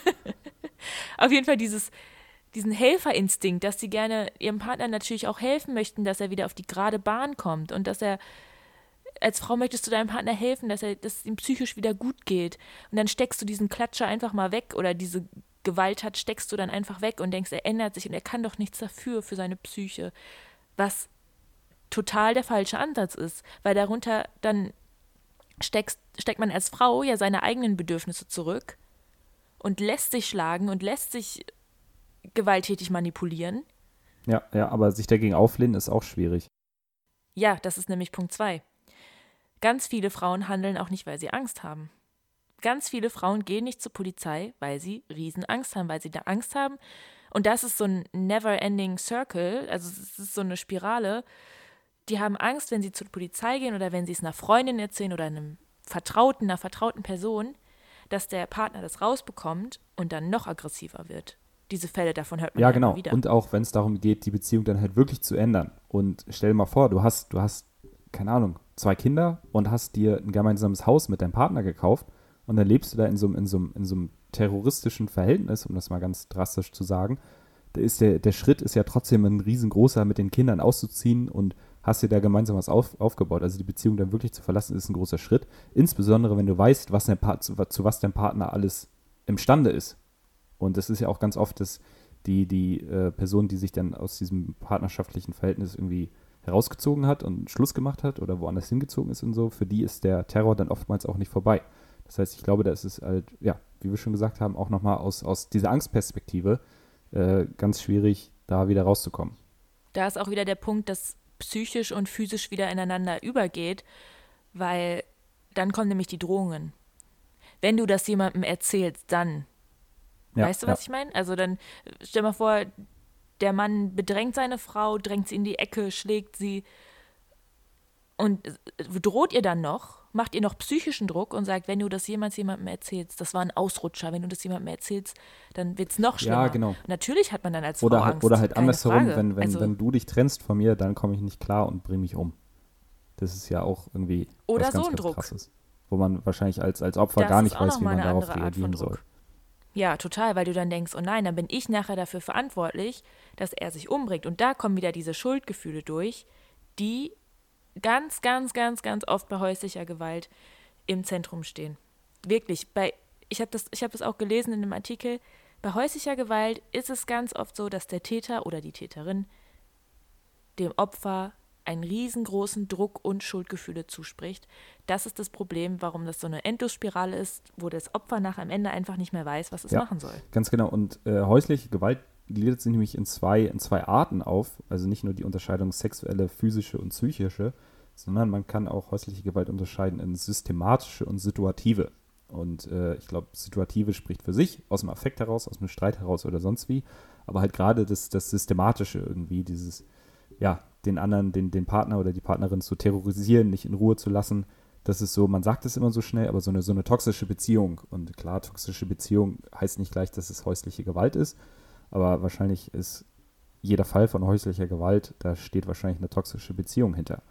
Auf jeden Fall dieses, diesen Helferinstinkt, dass sie gerne ihrem Partner natürlich auch helfen möchten, dass er wieder auf die gerade Bahn kommt und dass er als Frau möchtest du deinem Partner helfen, dass er, dass es ihm psychisch wieder gut geht. Und dann steckst du diesen Klatscher einfach mal weg oder diese Gewalt hat, steckst du dann einfach weg und denkst, er ändert sich und er kann doch nichts dafür für seine Psyche. Was total der falsche Ansatz ist, weil darunter dann steckt, steckt man als Frau ja seine eigenen Bedürfnisse zurück und lässt sich schlagen und lässt sich gewalttätig manipulieren. Ja, ja, aber sich dagegen auflehnen ist auch schwierig. Ja, das ist nämlich Punkt zwei. Ganz viele Frauen handeln auch nicht, weil sie Angst haben. Ganz viele Frauen gehen nicht zur Polizei, weil sie Riesenangst haben, weil sie da Angst haben. Und das ist so ein never-ending Circle, also es ist so eine Spirale. Die haben Angst, wenn sie zur Polizei gehen oder wenn sie es einer Freundin erzählen oder einem Vertrauten, einer vertrauten Person, dass der Partner das rausbekommt und dann noch aggressiver wird. Diese Fälle, davon hört man Ja, genau. wieder. Und auch wenn es darum geht, die Beziehung dann halt wirklich zu ändern. Und stell dir mal vor, du hast, du hast, keine Ahnung, zwei Kinder und hast dir ein gemeinsames Haus mit deinem Partner gekauft und dann lebst du da in so, einem- in so, in so einem terroristischen Verhältnis, um das mal ganz drastisch zu sagen. Da ist der, der Schritt ist ja trotzdem ein riesengroßer, mit den Kindern auszuziehen und hast dir da gemeinsam was auf, aufgebaut. Also die Beziehung dann wirklich zu verlassen, ist ein großer Schritt. Insbesondere, wenn du weißt, was dein Pa- zu, zu was dein Partner alles imstande ist. Und das ist ja auch ganz oft, dass die, die äh, Person, die sich dann aus diesem partnerschaftlichen Verhältnis irgendwie herausgezogen hat und Schluss gemacht hat oder woanders hingezogen ist und so, für die ist der Terror dann oftmals auch nicht vorbei. Das heißt, ich glaube, da ist es halt, ja, wie wir schon gesagt haben, auch nochmal aus, aus dieser Angstperspektive äh, ganz schwierig, da wieder rauszukommen. da ist auch wieder der Punkt, dass psychisch und physisch wieder ineinander übergeht, weil dann kommen nämlich die Drohungen. Wenn du das jemandem erzählst, dann. Ja, weißt du, ja. was ich meine? Also dann stell mal vor, der Mann bedrängt seine Frau, drängt sie in die Ecke, schlägt sie und äh, droht ihr dann noch, macht ihr noch psychischen Druck und sagt, wenn du das jemals jemandem erzählst, das war ein Ausrutscher, wenn du das jemandem erzählst, dann wird es noch schlimmer. Ja, genau. Natürlich hat man dann als Frau Oder halt, Angst. oder halt andersherum, wenn, wenn, also, wenn du dich trennst von mir, dann komme ich nicht klar und bringe mich um. Das ist ja auch irgendwie Oder was ganz, so ein Druck. krasses. Wo man wahrscheinlich als, als Opfer Das gar nicht weiß, wie man darauf reagieren soll. Ja, total, weil du dann denkst, oh nein, dann bin ich nachher dafür verantwortlich, dass er sich umbringt. Und da kommen wieder diese Schuldgefühle durch, die ganz, ganz, ganz, ganz oft bei häuslicher Gewalt im Zentrum stehen. Wirklich, bei, ich habe das, ich hab das auch gelesen in einem Artikel, bei häuslicher Gewalt ist es ganz oft so, dass der Täter oder die Täterin dem Opfer einen riesengroßen Druck und Schuldgefühle zuspricht. Das ist das Problem, warum das so eine Endlosspirale ist, wo das Opfer nach am Ende einfach nicht mehr weiß, was es Ja. machen soll. Ganz genau. Und äh, häusliche Gewalt gliedert sich nämlich in zwei, in zwei Arten auf. Also nicht nur die Unterscheidung sexuelle, physische und psychische, sondern man kann auch häusliche Gewalt unterscheiden in systematische und situative. Und äh, ich glaube, situative spricht für sich, aus dem Affekt heraus, aus dem Streit heraus oder sonst wie. Aber halt gerade das, das Systematische irgendwie, dieses, ja, den anderen, den, den Partner oder die Partnerin zu terrorisieren, nicht in Ruhe zu lassen. Das ist so, man sagt es immer so schnell, aber so eine, so eine toxische Beziehung. Und klar, toxische Beziehung heißt nicht gleich, dass es häusliche Gewalt ist, aber wahrscheinlich ist jeder Fall von häuslicher Gewalt, da steht wahrscheinlich eine toxische Beziehung hinter.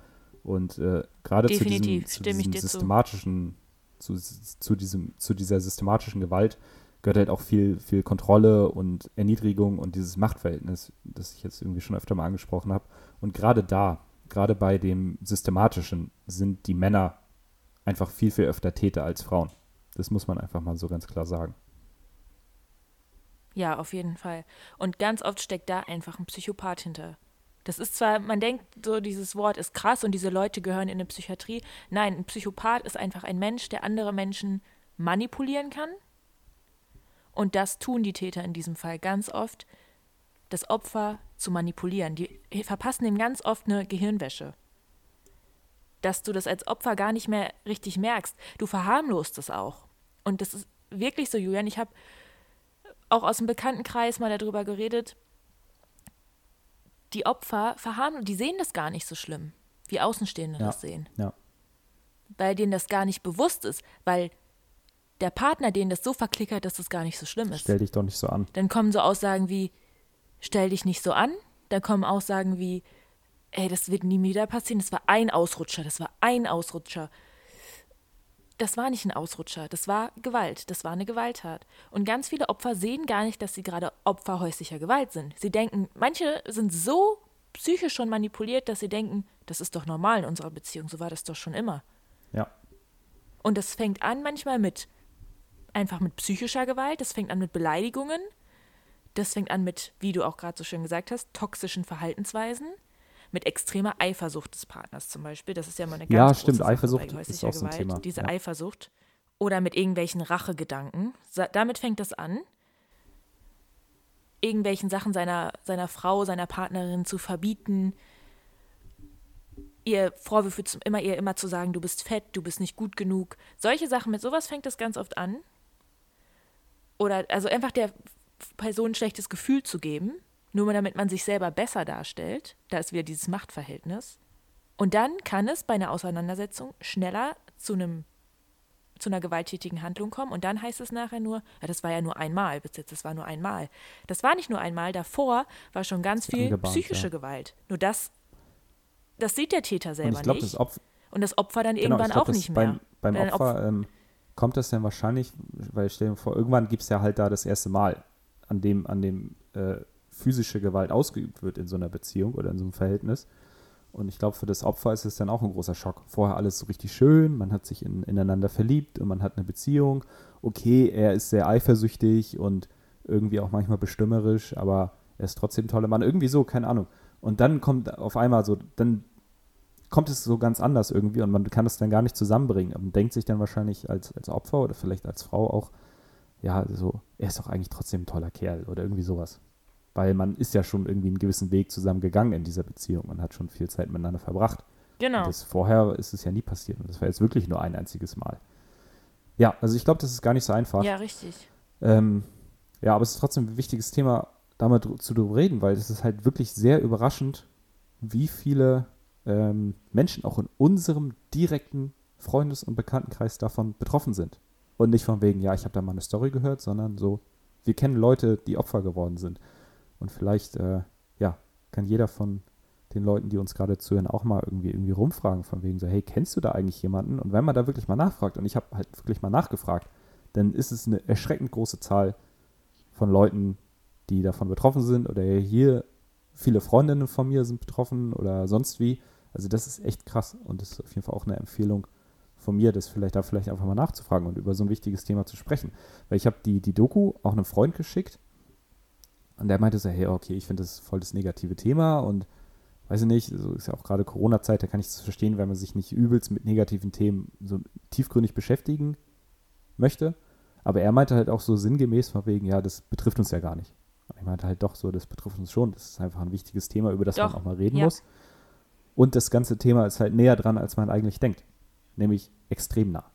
Und äh, gerade zu diesem, zu diesem dir zu. systematischen, zu, zu, diesem, zu dieser systematischen Gewalt gehört halt auch viel, viel Kontrolle und Erniedrigung und dieses Machtverhältnis, das ich jetzt irgendwie schon öfter mal angesprochen habe. Und gerade da, gerade bei dem Systematischen, sind die Männer einfach viel, viel öfter Täter als Frauen. Das muss man einfach mal so ganz klar sagen. Ja, auf jeden Fall. Und ganz oft steckt da einfach ein Psychopath hinter. Das ist zwar, man denkt so, dieses Wort ist krass und diese Leute gehören in eine Psychiatrie. Nein, ein Psychopath ist einfach ein Mensch, der andere Menschen manipulieren kann. Und das tun die Täter in diesem Fall ganz oft, das Opfer zu manipulieren. Die verpassen ihm ganz oft eine Gehirnwäsche. Dass du das als Opfer gar nicht mehr richtig merkst. Du verharmlost es auch. Und das ist wirklich so, Julian. Ich habe auch aus dem Bekanntenkreis mal darüber geredet. Die Opfer verharmlosen, die sehen das gar nicht so schlimm, wie Außenstehende Ja. das sehen. Ja. Weil denen das gar nicht bewusst ist, weil der Partner denen das so verklickert, dass das gar nicht so schlimm ist. Stell dich doch nicht so an. Dann kommen so Aussagen wie, stell dich nicht so an. Dann kommen Aussagen wie, ey, das wird nie wieder passieren. Das war ein Ausrutscher, das war ein Ausrutscher. Das war nicht ein Ausrutscher, das war Gewalt, das war eine Gewalttat. Und ganz viele Opfer sehen gar nicht, dass sie gerade Opfer häuslicher Gewalt sind. Sie denken, manche sind so psychisch schon manipuliert, dass sie denken, das ist doch normal in unserer Beziehung, so war das doch schon immer. Ja. Und das fängt an manchmal mit einfach mit psychischer Gewalt, das fängt an mit Beleidigungen, das fängt an mit, wie du auch gerade so schön gesagt hast, toxischen Verhaltensweisen. Mit extremer Eifersucht des Partners zum Beispiel. Das ist ja immer eine ganz Ja, große stimmt, Sache Eifersucht ist häuslicher auch so ein Gewalt, Thema, Diese ja. Eifersucht. Oder mit irgendwelchen Rachegedanken. Damit fängt es an. Irgendwelchen Sachen seiner, seiner Frau, seiner Partnerin zu verbieten, ihr Vorwürfe zu, immer ihr immer zu sagen, du bist fett, du bist nicht gut genug. Solche Sachen, mit sowas fängt es ganz oft an. Oder also einfach der Person ein schlechtes Gefühl zu geben, nur mal damit man sich selber besser darstellt. Da ist wieder dieses Machtverhältnis. Und dann kann es bei einer Auseinandersetzung schneller zu einem zu einer gewalttätigen Handlung kommen und dann heißt es nachher nur, ja, das war ja nur einmal, bis jetzt, das war nur einmal. Das war nicht nur einmal, davor war schon ganz viel angebahnt, psychische ja. Gewalt. Nur das, das sieht der Täter selber ich glaube, nicht. das Opfer, und das Opfer dann genau, irgendwann ich glaub, auch nicht mehr. beim, beim Weil ein Opfer ähm, kommt das dann wahrscheinlich, weil stell dir vor, irgendwann gibt es ja halt da das erste Mal, an dem, an dem äh, physische Gewalt ausgeübt wird in so einer Beziehung oder in so einem Verhältnis. Und ich glaube, für das Opfer ist es dann auch ein großer Schock. Vorher alles so richtig schön, man hat sich in, ineinander verliebt und man hat eine Beziehung. Okay, er ist sehr eifersüchtig und irgendwie auch manchmal bestimmerisch, aber er ist trotzdem ein toller Mann. Irgendwie so, keine Ahnung. Und dann kommt auf einmal so, dann kommt es so ganz anders irgendwie und man kann es dann gar nicht zusammenbringen und denkt sich dann wahrscheinlich als, als Opfer oder vielleicht als Frau auch, ja, so, er ist doch eigentlich trotzdem ein toller Kerl oder irgendwie sowas. Weil man ist ja schon irgendwie einen gewissen Weg zusammen gegangen in dieser Beziehung und hat schon viel Zeit miteinander verbracht. Genau. Und das vorher ist es ja nie passiert und das war jetzt wirklich nur ein einziges Mal. Ja, also ich glaube, das ist gar nicht so einfach. Ja, richtig. Ähm, ja, aber es ist trotzdem ein wichtiges Thema, damit dr- zu drüber reden, weil es ist halt wirklich sehr überraschend, wie viele ähm, Menschen auch in unserem direkten Freundes- und Bekanntenkreis davon betroffen sind. Und nicht von wegen, ja, ich habe da mal eine Story gehört, sondern so, wir kennen Leute, die Opfer geworden sind. Und vielleicht, äh, ja, kann jeder von den Leuten, die uns gerade zuhören, auch mal irgendwie, irgendwie rumfragen, von wegen so, hey, kennst du da eigentlich jemanden? Und wenn man da wirklich mal nachfragt, und ich habe halt wirklich mal nachgefragt, dann ist es eine erschreckend große Zahl von Leuten, die davon betroffen sind oder hier viele Freundinnen von mir sind betroffen oder sonst wie. Also das ist echt krass und das ist auf jeden Fall auch eine Empfehlung von mir, das vielleicht da vielleicht einfach mal nachzufragen und über so ein wichtiges Thema zu sprechen. Weil ich habe die, die Doku auch einem Freund geschickt und der meinte so, hey, okay, ich finde das voll das negative Thema und weiß ich nicht, so ist ja auch gerade Corona-Zeit, da kann ich das verstehen, wenn man sich nicht übelst mit negativen Themen so tiefgründig beschäftigen möchte. Aber er meinte halt auch so sinngemäß von wegen, ja, das betrifft uns ja gar nicht. Und ich meinte halt doch so, das betrifft uns schon. Das ist einfach ein wichtiges Thema, über das Doch, man auch mal reden ja. muss. Und das ganze Thema ist halt näher dran, als man eigentlich denkt. Nämlich extrem nah.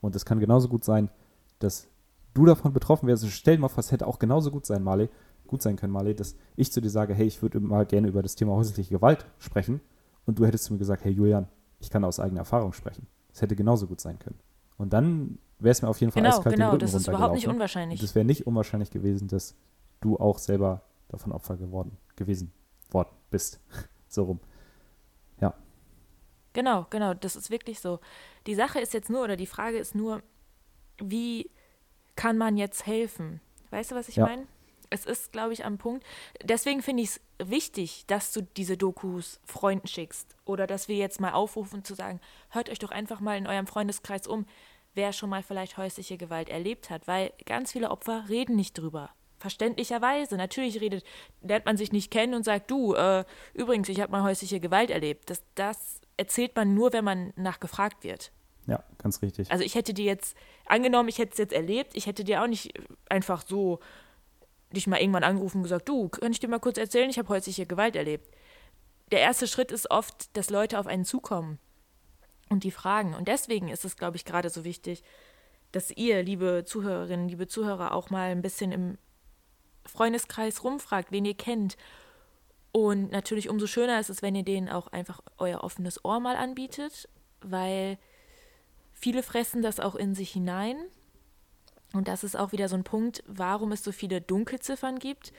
Und es kann genauso gut sein, dass du davon betroffen wärst. Also Stell dir mal vor, es hätte auch genauso gut sein, Marley, gut sein können, Marley, dass ich zu dir sage, hey, ich würde mal gerne über das Thema häusliche Gewalt sprechen. Und du hättest zu mir gesagt, hey Julian, ich kann aus eigener Erfahrung sprechen. Das hätte genauso gut sein können. Und dann wäre es mir auf jeden Fall Genau, eiskalt den genau, Rücken das ist überhaupt nicht unwahrscheinlich. Und es wäre nicht unwahrscheinlich gewesen, dass du auch selber davon Opfer geworden, gewesen worden bist. so rum. Ja, Genau, genau, das ist wirklich so. Die Sache ist jetzt nur, oder die Frage ist nur, wie kann man jetzt helfen? Weißt du, was ich Ja. meine? Es ist, glaube ich, am Punkt. Deswegen finde ich es wichtig, dass du diese Dokus Freunden schickst. Oder dass wir jetzt mal aufrufen zu sagen, hört euch doch einfach mal in eurem Freundeskreis um, wer schon mal vielleicht häusliche Gewalt erlebt hat. Weil ganz viele Opfer reden nicht drüber. Verständlicherweise. Natürlich redet, lernt man sich nicht kennen und sagt, du, äh, übrigens, ich habe mal häusliche Gewalt erlebt. Das, das erzählt man nur, wenn man nachgefragt wird. ja, ganz richtig. Also ich hätte dir jetzt, angenommen, ich hätte es jetzt erlebt, ich hätte dir auch nicht einfach so dich mal irgendwann angerufen und gesagt, du, kann ich dir mal kurz erzählen, ich habe häusliche Gewalt erlebt. Der erste Schritt ist oft, dass Leute auf einen zukommen und die fragen. Und deswegen ist es, glaube ich, gerade so wichtig, dass ihr, liebe Zuhörerinnen, liebe Zuhörer, auch mal ein bisschen im Freundeskreis rumfragt, wen ihr kennt. Und natürlich umso schöner ist es, wenn ihr denen auch einfach euer offenes Ohr mal anbietet, weil viele fressen das auch in sich hinein. Und das ist auch wieder so ein Punkt, warum es so viele Dunkelziffern gibt,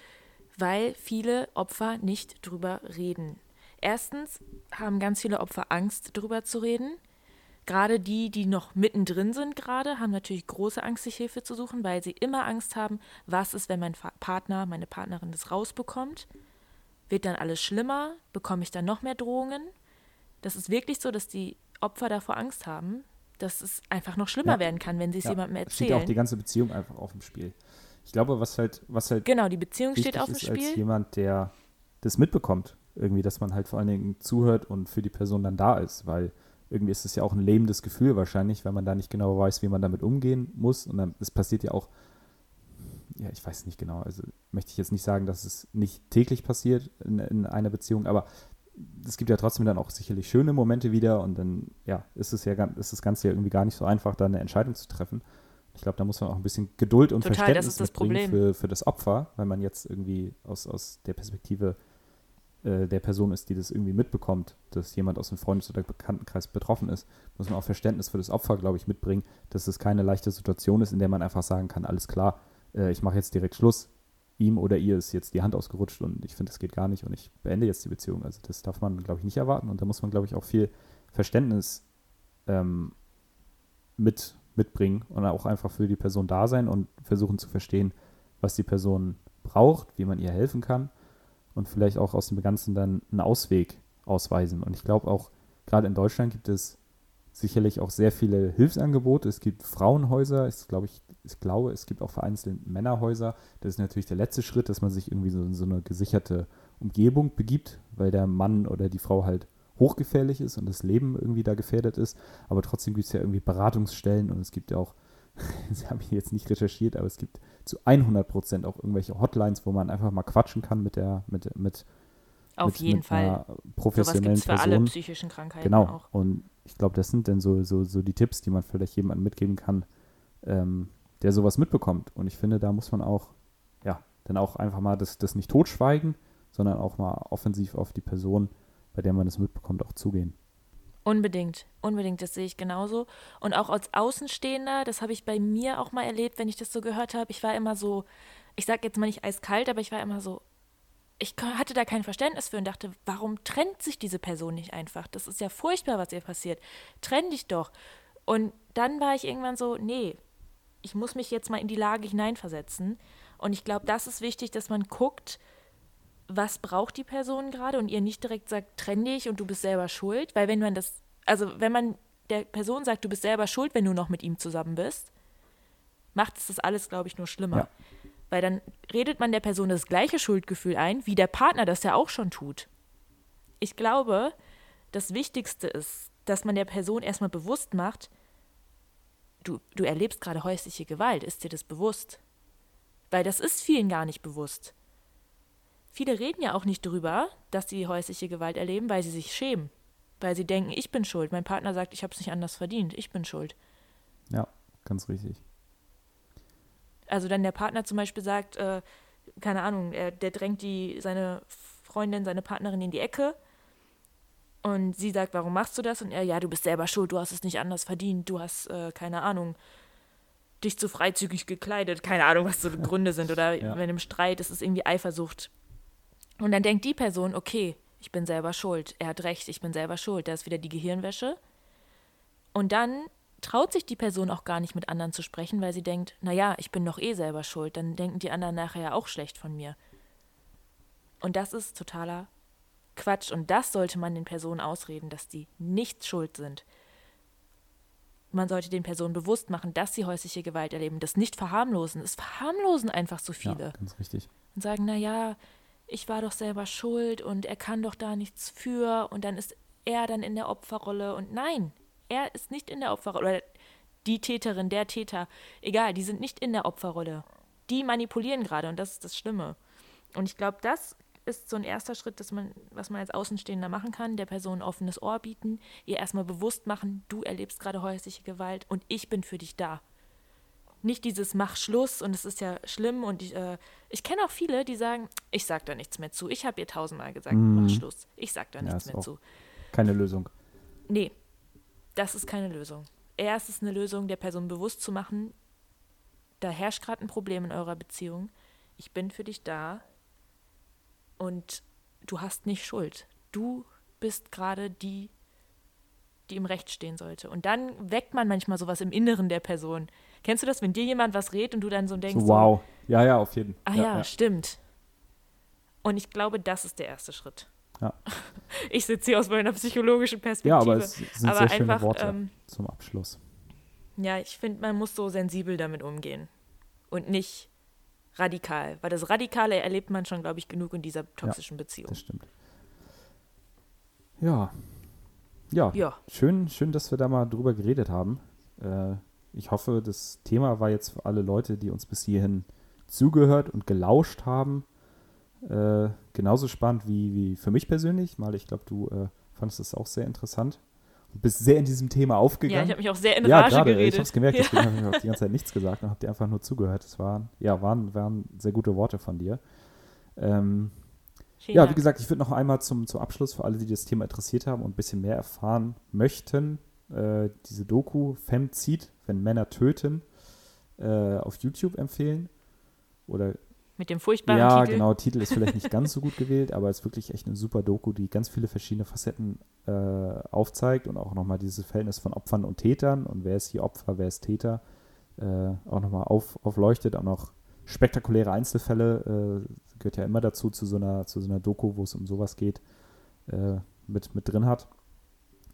weil viele Opfer nicht drüber reden. Erstens haben ganz viele Opfer Angst, drüber zu reden. Gerade die, die noch mittendrin sind gerade, haben natürlich große Angst, sich Hilfe zu suchen, weil sie immer Angst haben, was ist, wenn mein Partner, meine Partnerin das rausbekommt? Wird dann alles schlimmer? Bekomme ich dann noch mehr Drohungen? Das ist wirklich so, dass die Opfer davor Angst haben, dass es einfach noch schlimmer Ja. werden kann, wenn sie es ja, jemandem steht ja auch die erzählen. ganze Beziehung einfach auf dem Spiel. Ich glaube, was halt, was halt Genau, die Beziehung steht auf dem ist als Spiel. jemand, der das mitbekommt, irgendwie, dass man halt vor allen Dingen zuhört und für die Person dann da ist, weil irgendwie ist es ja auch ein lähmendes Gefühl wahrscheinlich, weil man da nicht genau weiß, wie man damit umgehen muss. Und dann, es passiert ja auch, ja, ich weiß nicht genau, also möchte ich jetzt nicht sagen, dass es nicht täglich passiert in, in einer Beziehung, aber es gibt ja trotzdem dann auch sicherlich schöne Momente wieder und dann, ja, ist es ja ist das Ganze ja irgendwie gar nicht so einfach, da eine Entscheidung zu treffen. Ich glaube, da muss man auch ein bisschen Geduld und Total, Verständnis das ist das mitbringen Problem. für, für das Opfer, weil man jetzt irgendwie aus, aus der Perspektive äh, der Person ist, die das irgendwie mitbekommt, dass jemand aus dem Freundes- oder Bekanntenkreis betroffen ist, muss man auch Verständnis für das Opfer, glaube ich, mitbringen, dass es keine leichte Situation ist, in der man einfach sagen kann, alles klar, äh, ich mache jetzt direkt Schluss. Ihm oder ihr ist jetzt die Hand ausgerutscht und ich finde, das geht gar nicht und ich beende jetzt die Beziehung. Also das darf man, glaube ich, nicht erwarten und da muss man, glaube ich, auch viel Verständnis ähm, mit, mitbringen und auch einfach für die Person da sein und versuchen zu verstehen, was die Person braucht, wie man ihr helfen kann und vielleicht auch aus dem Ganzen dann einen Ausweg ausweisen. Und ich glaube auch, gerade in Deutschland gibt es sicherlich auch sehr viele Hilfsangebote. Es gibt Frauenhäuser, ich glaube, ich, ich glaube, es gibt auch vereinzelt Männerhäuser. Das ist natürlich der letzte Schritt, dass man sich irgendwie so in so eine gesicherte Umgebung begibt, weil der Mann oder die Frau halt hochgefährlich ist und das Leben irgendwie da gefährdet ist. Aber trotzdem gibt es ja irgendwie Beratungsstellen und es gibt ja auch, das habe ich jetzt nicht recherchiert, aber es gibt zu 100 Prozent auch irgendwelche Hotlines, wo man einfach mal quatschen kann mit der, mit, mit, Auf mit, jeden mit Fall. professionellen es für alle Person. psychischen Krankheiten Genau. auch. Und ich glaube, das sind dann so, so, so die Tipps, die man vielleicht jemandem mitgeben kann, ähm, der sowas mitbekommt. Und ich finde, da muss man auch, ja, dann auch einfach mal das, das nicht totschweigen, sondern auch mal offensiv auf die Person, bei der man das mitbekommt, auch zugehen. Unbedingt, unbedingt, das sehe ich genauso. Und auch als Außenstehender, das habe ich bei mir auch mal erlebt, wenn ich das so gehört habe. Ich war immer so, ich sage jetzt mal nicht eiskalt, aber ich war immer so, ich hatte da kein Verständnis für und dachte, warum trennt sich diese Person nicht einfach? Das ist ja furchtbar, was ihr passiert. Trenn dich doch. Und dann war ich irgendwann so, nee, ich muss mich jetzt mal in die Lage hineinversetzen. Und ich glaube, das ist wichtig, dass man guckt, was braucht die Person gerade und ihr nicht direkt sagt, trenn dich und du bist selber schuld. Weil wenn man das, also wenn man der Person sagt, du bist selber schuld, wenn du noch mit ihm zusammen bist, macht es das alles, glaube ich, nur schlimmer. Ja. Weil dann redet man der Person das gleiche Schuldgefühl ein, wie der Partner das ja auch schon tut. Ich glaube, das Wichtigste ist, dass man der Person erstmal bewusst macht, du, du erlebst gerade häusliche Gewalt, ist dir das bewusst? Weil das ist vielen gar nicht bewusst. Viele reden ja auch nicht drüber, dass sie häusliche Gewalt erleben, weil sie sich schämen. Weil sie denken, ich bin schuld. Mein Partner sagt, ich habe es nicht anders verdient. Ich bin schuld. Ja, ganz richtig. Also dann der Partner zum Beispiel sagt, äh, keine Ahnung, er, der drängt die, seine Freundin, seine Partnerin in die Ecke. Und sie sagt, warum machst du das? Und er, ja, du bist selber schuld, du hast es nicht anders verdient, du hast, äh, keine Ahnung, dich zu freizügig gekleidet, keine Ahnung, was so die Gründe sind. Oder Ja. wenn im Streit ist es irgendwie Eifersucht. Und dann denkt die Person, okay, ich bin selber schuld, er hat recht, ich bin selber schuld, da ist wieder die Gehirnwäsche. Und dann traut sich die Person auch gar nicht mit anderen zu sprechen, weil sie denkt, naja, ich bin doch eh selber schuld, dann denken die anderen nachher ja auch schlecht von mir. Und das ist totaler Quatsch. Und das sollte man den Personen ausreden, dass die nicht schuld sind. Man sollte den Personen bewusst machen, dass sie häusliche Gewalt erleben, das nicht verharmlosen. Es verharmlosen einfach so viele Ja, ganz richtig. und sagen, na ja, ich war doch selber schuld und er kann doch da nichts für und dann ist er dann in der Opferrolle und nein, er ist nicht in der Opferrolle oder die Täterin, der Täter, egal, die sind nicht in der Opferrolle. Die manipulieren gerade und das ist das Schlimme. Und ich glaube, das ist so ein erster Schritt, dass man, was man als Außenstehender machen kann, der Person ein offenes Ohr bieten, ihr erstmal bewusst machen, du erlebst gerade häusliche Gewalt und ich bin für dich da nicht dieses Mach Schluss und es ist ja schlimm und ich, äh, ich kenne auch viele, die sagen, ich sag da nichts mehr zu. Ich habe ihr tausendmal gesagt, mach Schluss. Ich sag da Mhm. Ja, nichts mehr zu. Keine Lösung. Nee, das ist keine Lösung. Erst ist eine Lösung, der Person bewusst zu machen, da herrscht gerade ein Problem in eurer Beziehung. Ich bin für dich da und du hast nicht Schuld. Du bist gerade die, die im Recht stehen sollte. Und dann weckt man manchmal sowas im Inneren der Person. Kennst du das, wenn dir jemand was redet und du dann so denkst, So, wow. Ja, ja, auf jeden Ach ja, stimmt. Und ich glaube, das ist der erste Schritt. Ja. Ich sitze hier aus meiner psychologischen Perspektive. Ja, aber es sind Aber sehr schöne einfach, Worte ähm, zum Abschluss. Ja, ich finde, man muss so sensibel damit umgehen. Und nicht radikal. Weil das Radikale erlebt man schon, glaube ich, genug in dieser toxischen Beziehung. Das stimmt. Ja. Ja, Ja. Schön, schön, dass wir da mal drüber geredet haben. Äh, ich hoffe, das Thema war jetzt für alle Leute, die uns bis hierhin zugehört und gelauscht haben, äh, genauso spannend wie, wie für mich persönlich. Mal, ich glaube, du äh, fandest es auch sehr interessant und bist sehr in diesem Thema Ja, aufgegangen. ich habe mich auch sehr in Ja, Rage gerade. Ich geredet. habe es gemerkt, Ja. deswegen habe ich auch die ganze Zeit nichts gesagt und habe dir einfach nur zugehört. Das waren, ja, waren, waren sehr gute Worte von dir. Ähm, Vielen ja, wie gesagt, ich würde noch einmal zum, zum Abschluss für alle, die das Thema interessiert haben und ein bisschen mehr erfahren möchten, äh, diese Doku Femzid, wenn Männer töten, äh, auf YouTube empfehlen. Oder Mit dem furchtbaren ja, Titel. genau, Titel ist vielleicht nicht ganz so gut gewählt, aber es ist wirklich echt eine super Doku, die ganz viele verschiedene Facetten äh, aufzeigt und auch nochmal dieses Verhältnis von Opfern und Tätern und wer ist hier Opfer, wer ist Täter, äh, auch nochmal auf, aufleuchtet, auch noch spektakuläre Einzelfälle, äh, gehört ja immer dazu, zu so einer, zu so einer Doku, wo es um sowas geht, äh, mit, mit drin hat.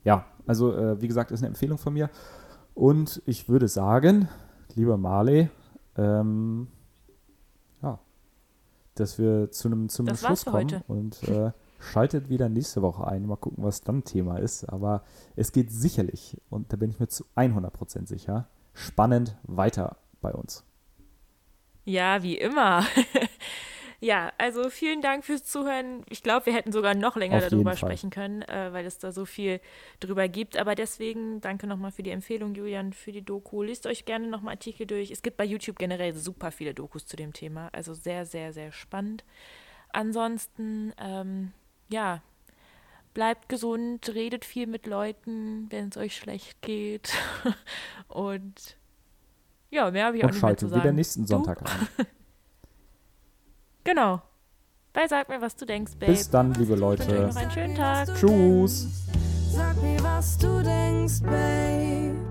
Ja, also äh, wie gesagt, ist eine Empfehlung von mir. Und ich würde sagen, lieber Marley, ähm, ja, dass wir zu einem, zu einem Das Schluss kommen und äh, schaltet wieder nächste Woche ein. Mal gucken, was dann Thema ist. Aber es geht sicherlich, und da bin ich mir zu 100% sicher, spannend weiter bei uns. Ja, wie immer. ja, also vielen Dank fürs Zuhören. Ich glaube, wir hätten sogar noch länger Auf darüber sprechen können, äh, weil es da so viel drüber gibt. Aber deswegen danke nochmal für die Empfehlung, Julian, für die Doku. Lest euch gerne nochmal Artikel durch. Es gibt bei YouTube generell super viele Dokus zu dem Thema. Also sehr, sehr, sehr spannend. Ansonsten, ähm, ja, bleibt gesund, redet viel mit Leuten, wenn es euch schlecht geht. Und ja, mehr habe ich auch Und nicht mehr zu schaltet sagen. wieder nächsten Du? Sonntag ein. Genau. Bei Sag mir, was du denkst, Babe. Bis dann, liebe Ich wünsche euch Leute. noch einen schönen Tag. Tschüss. Sag mir, was du denkst, Babe.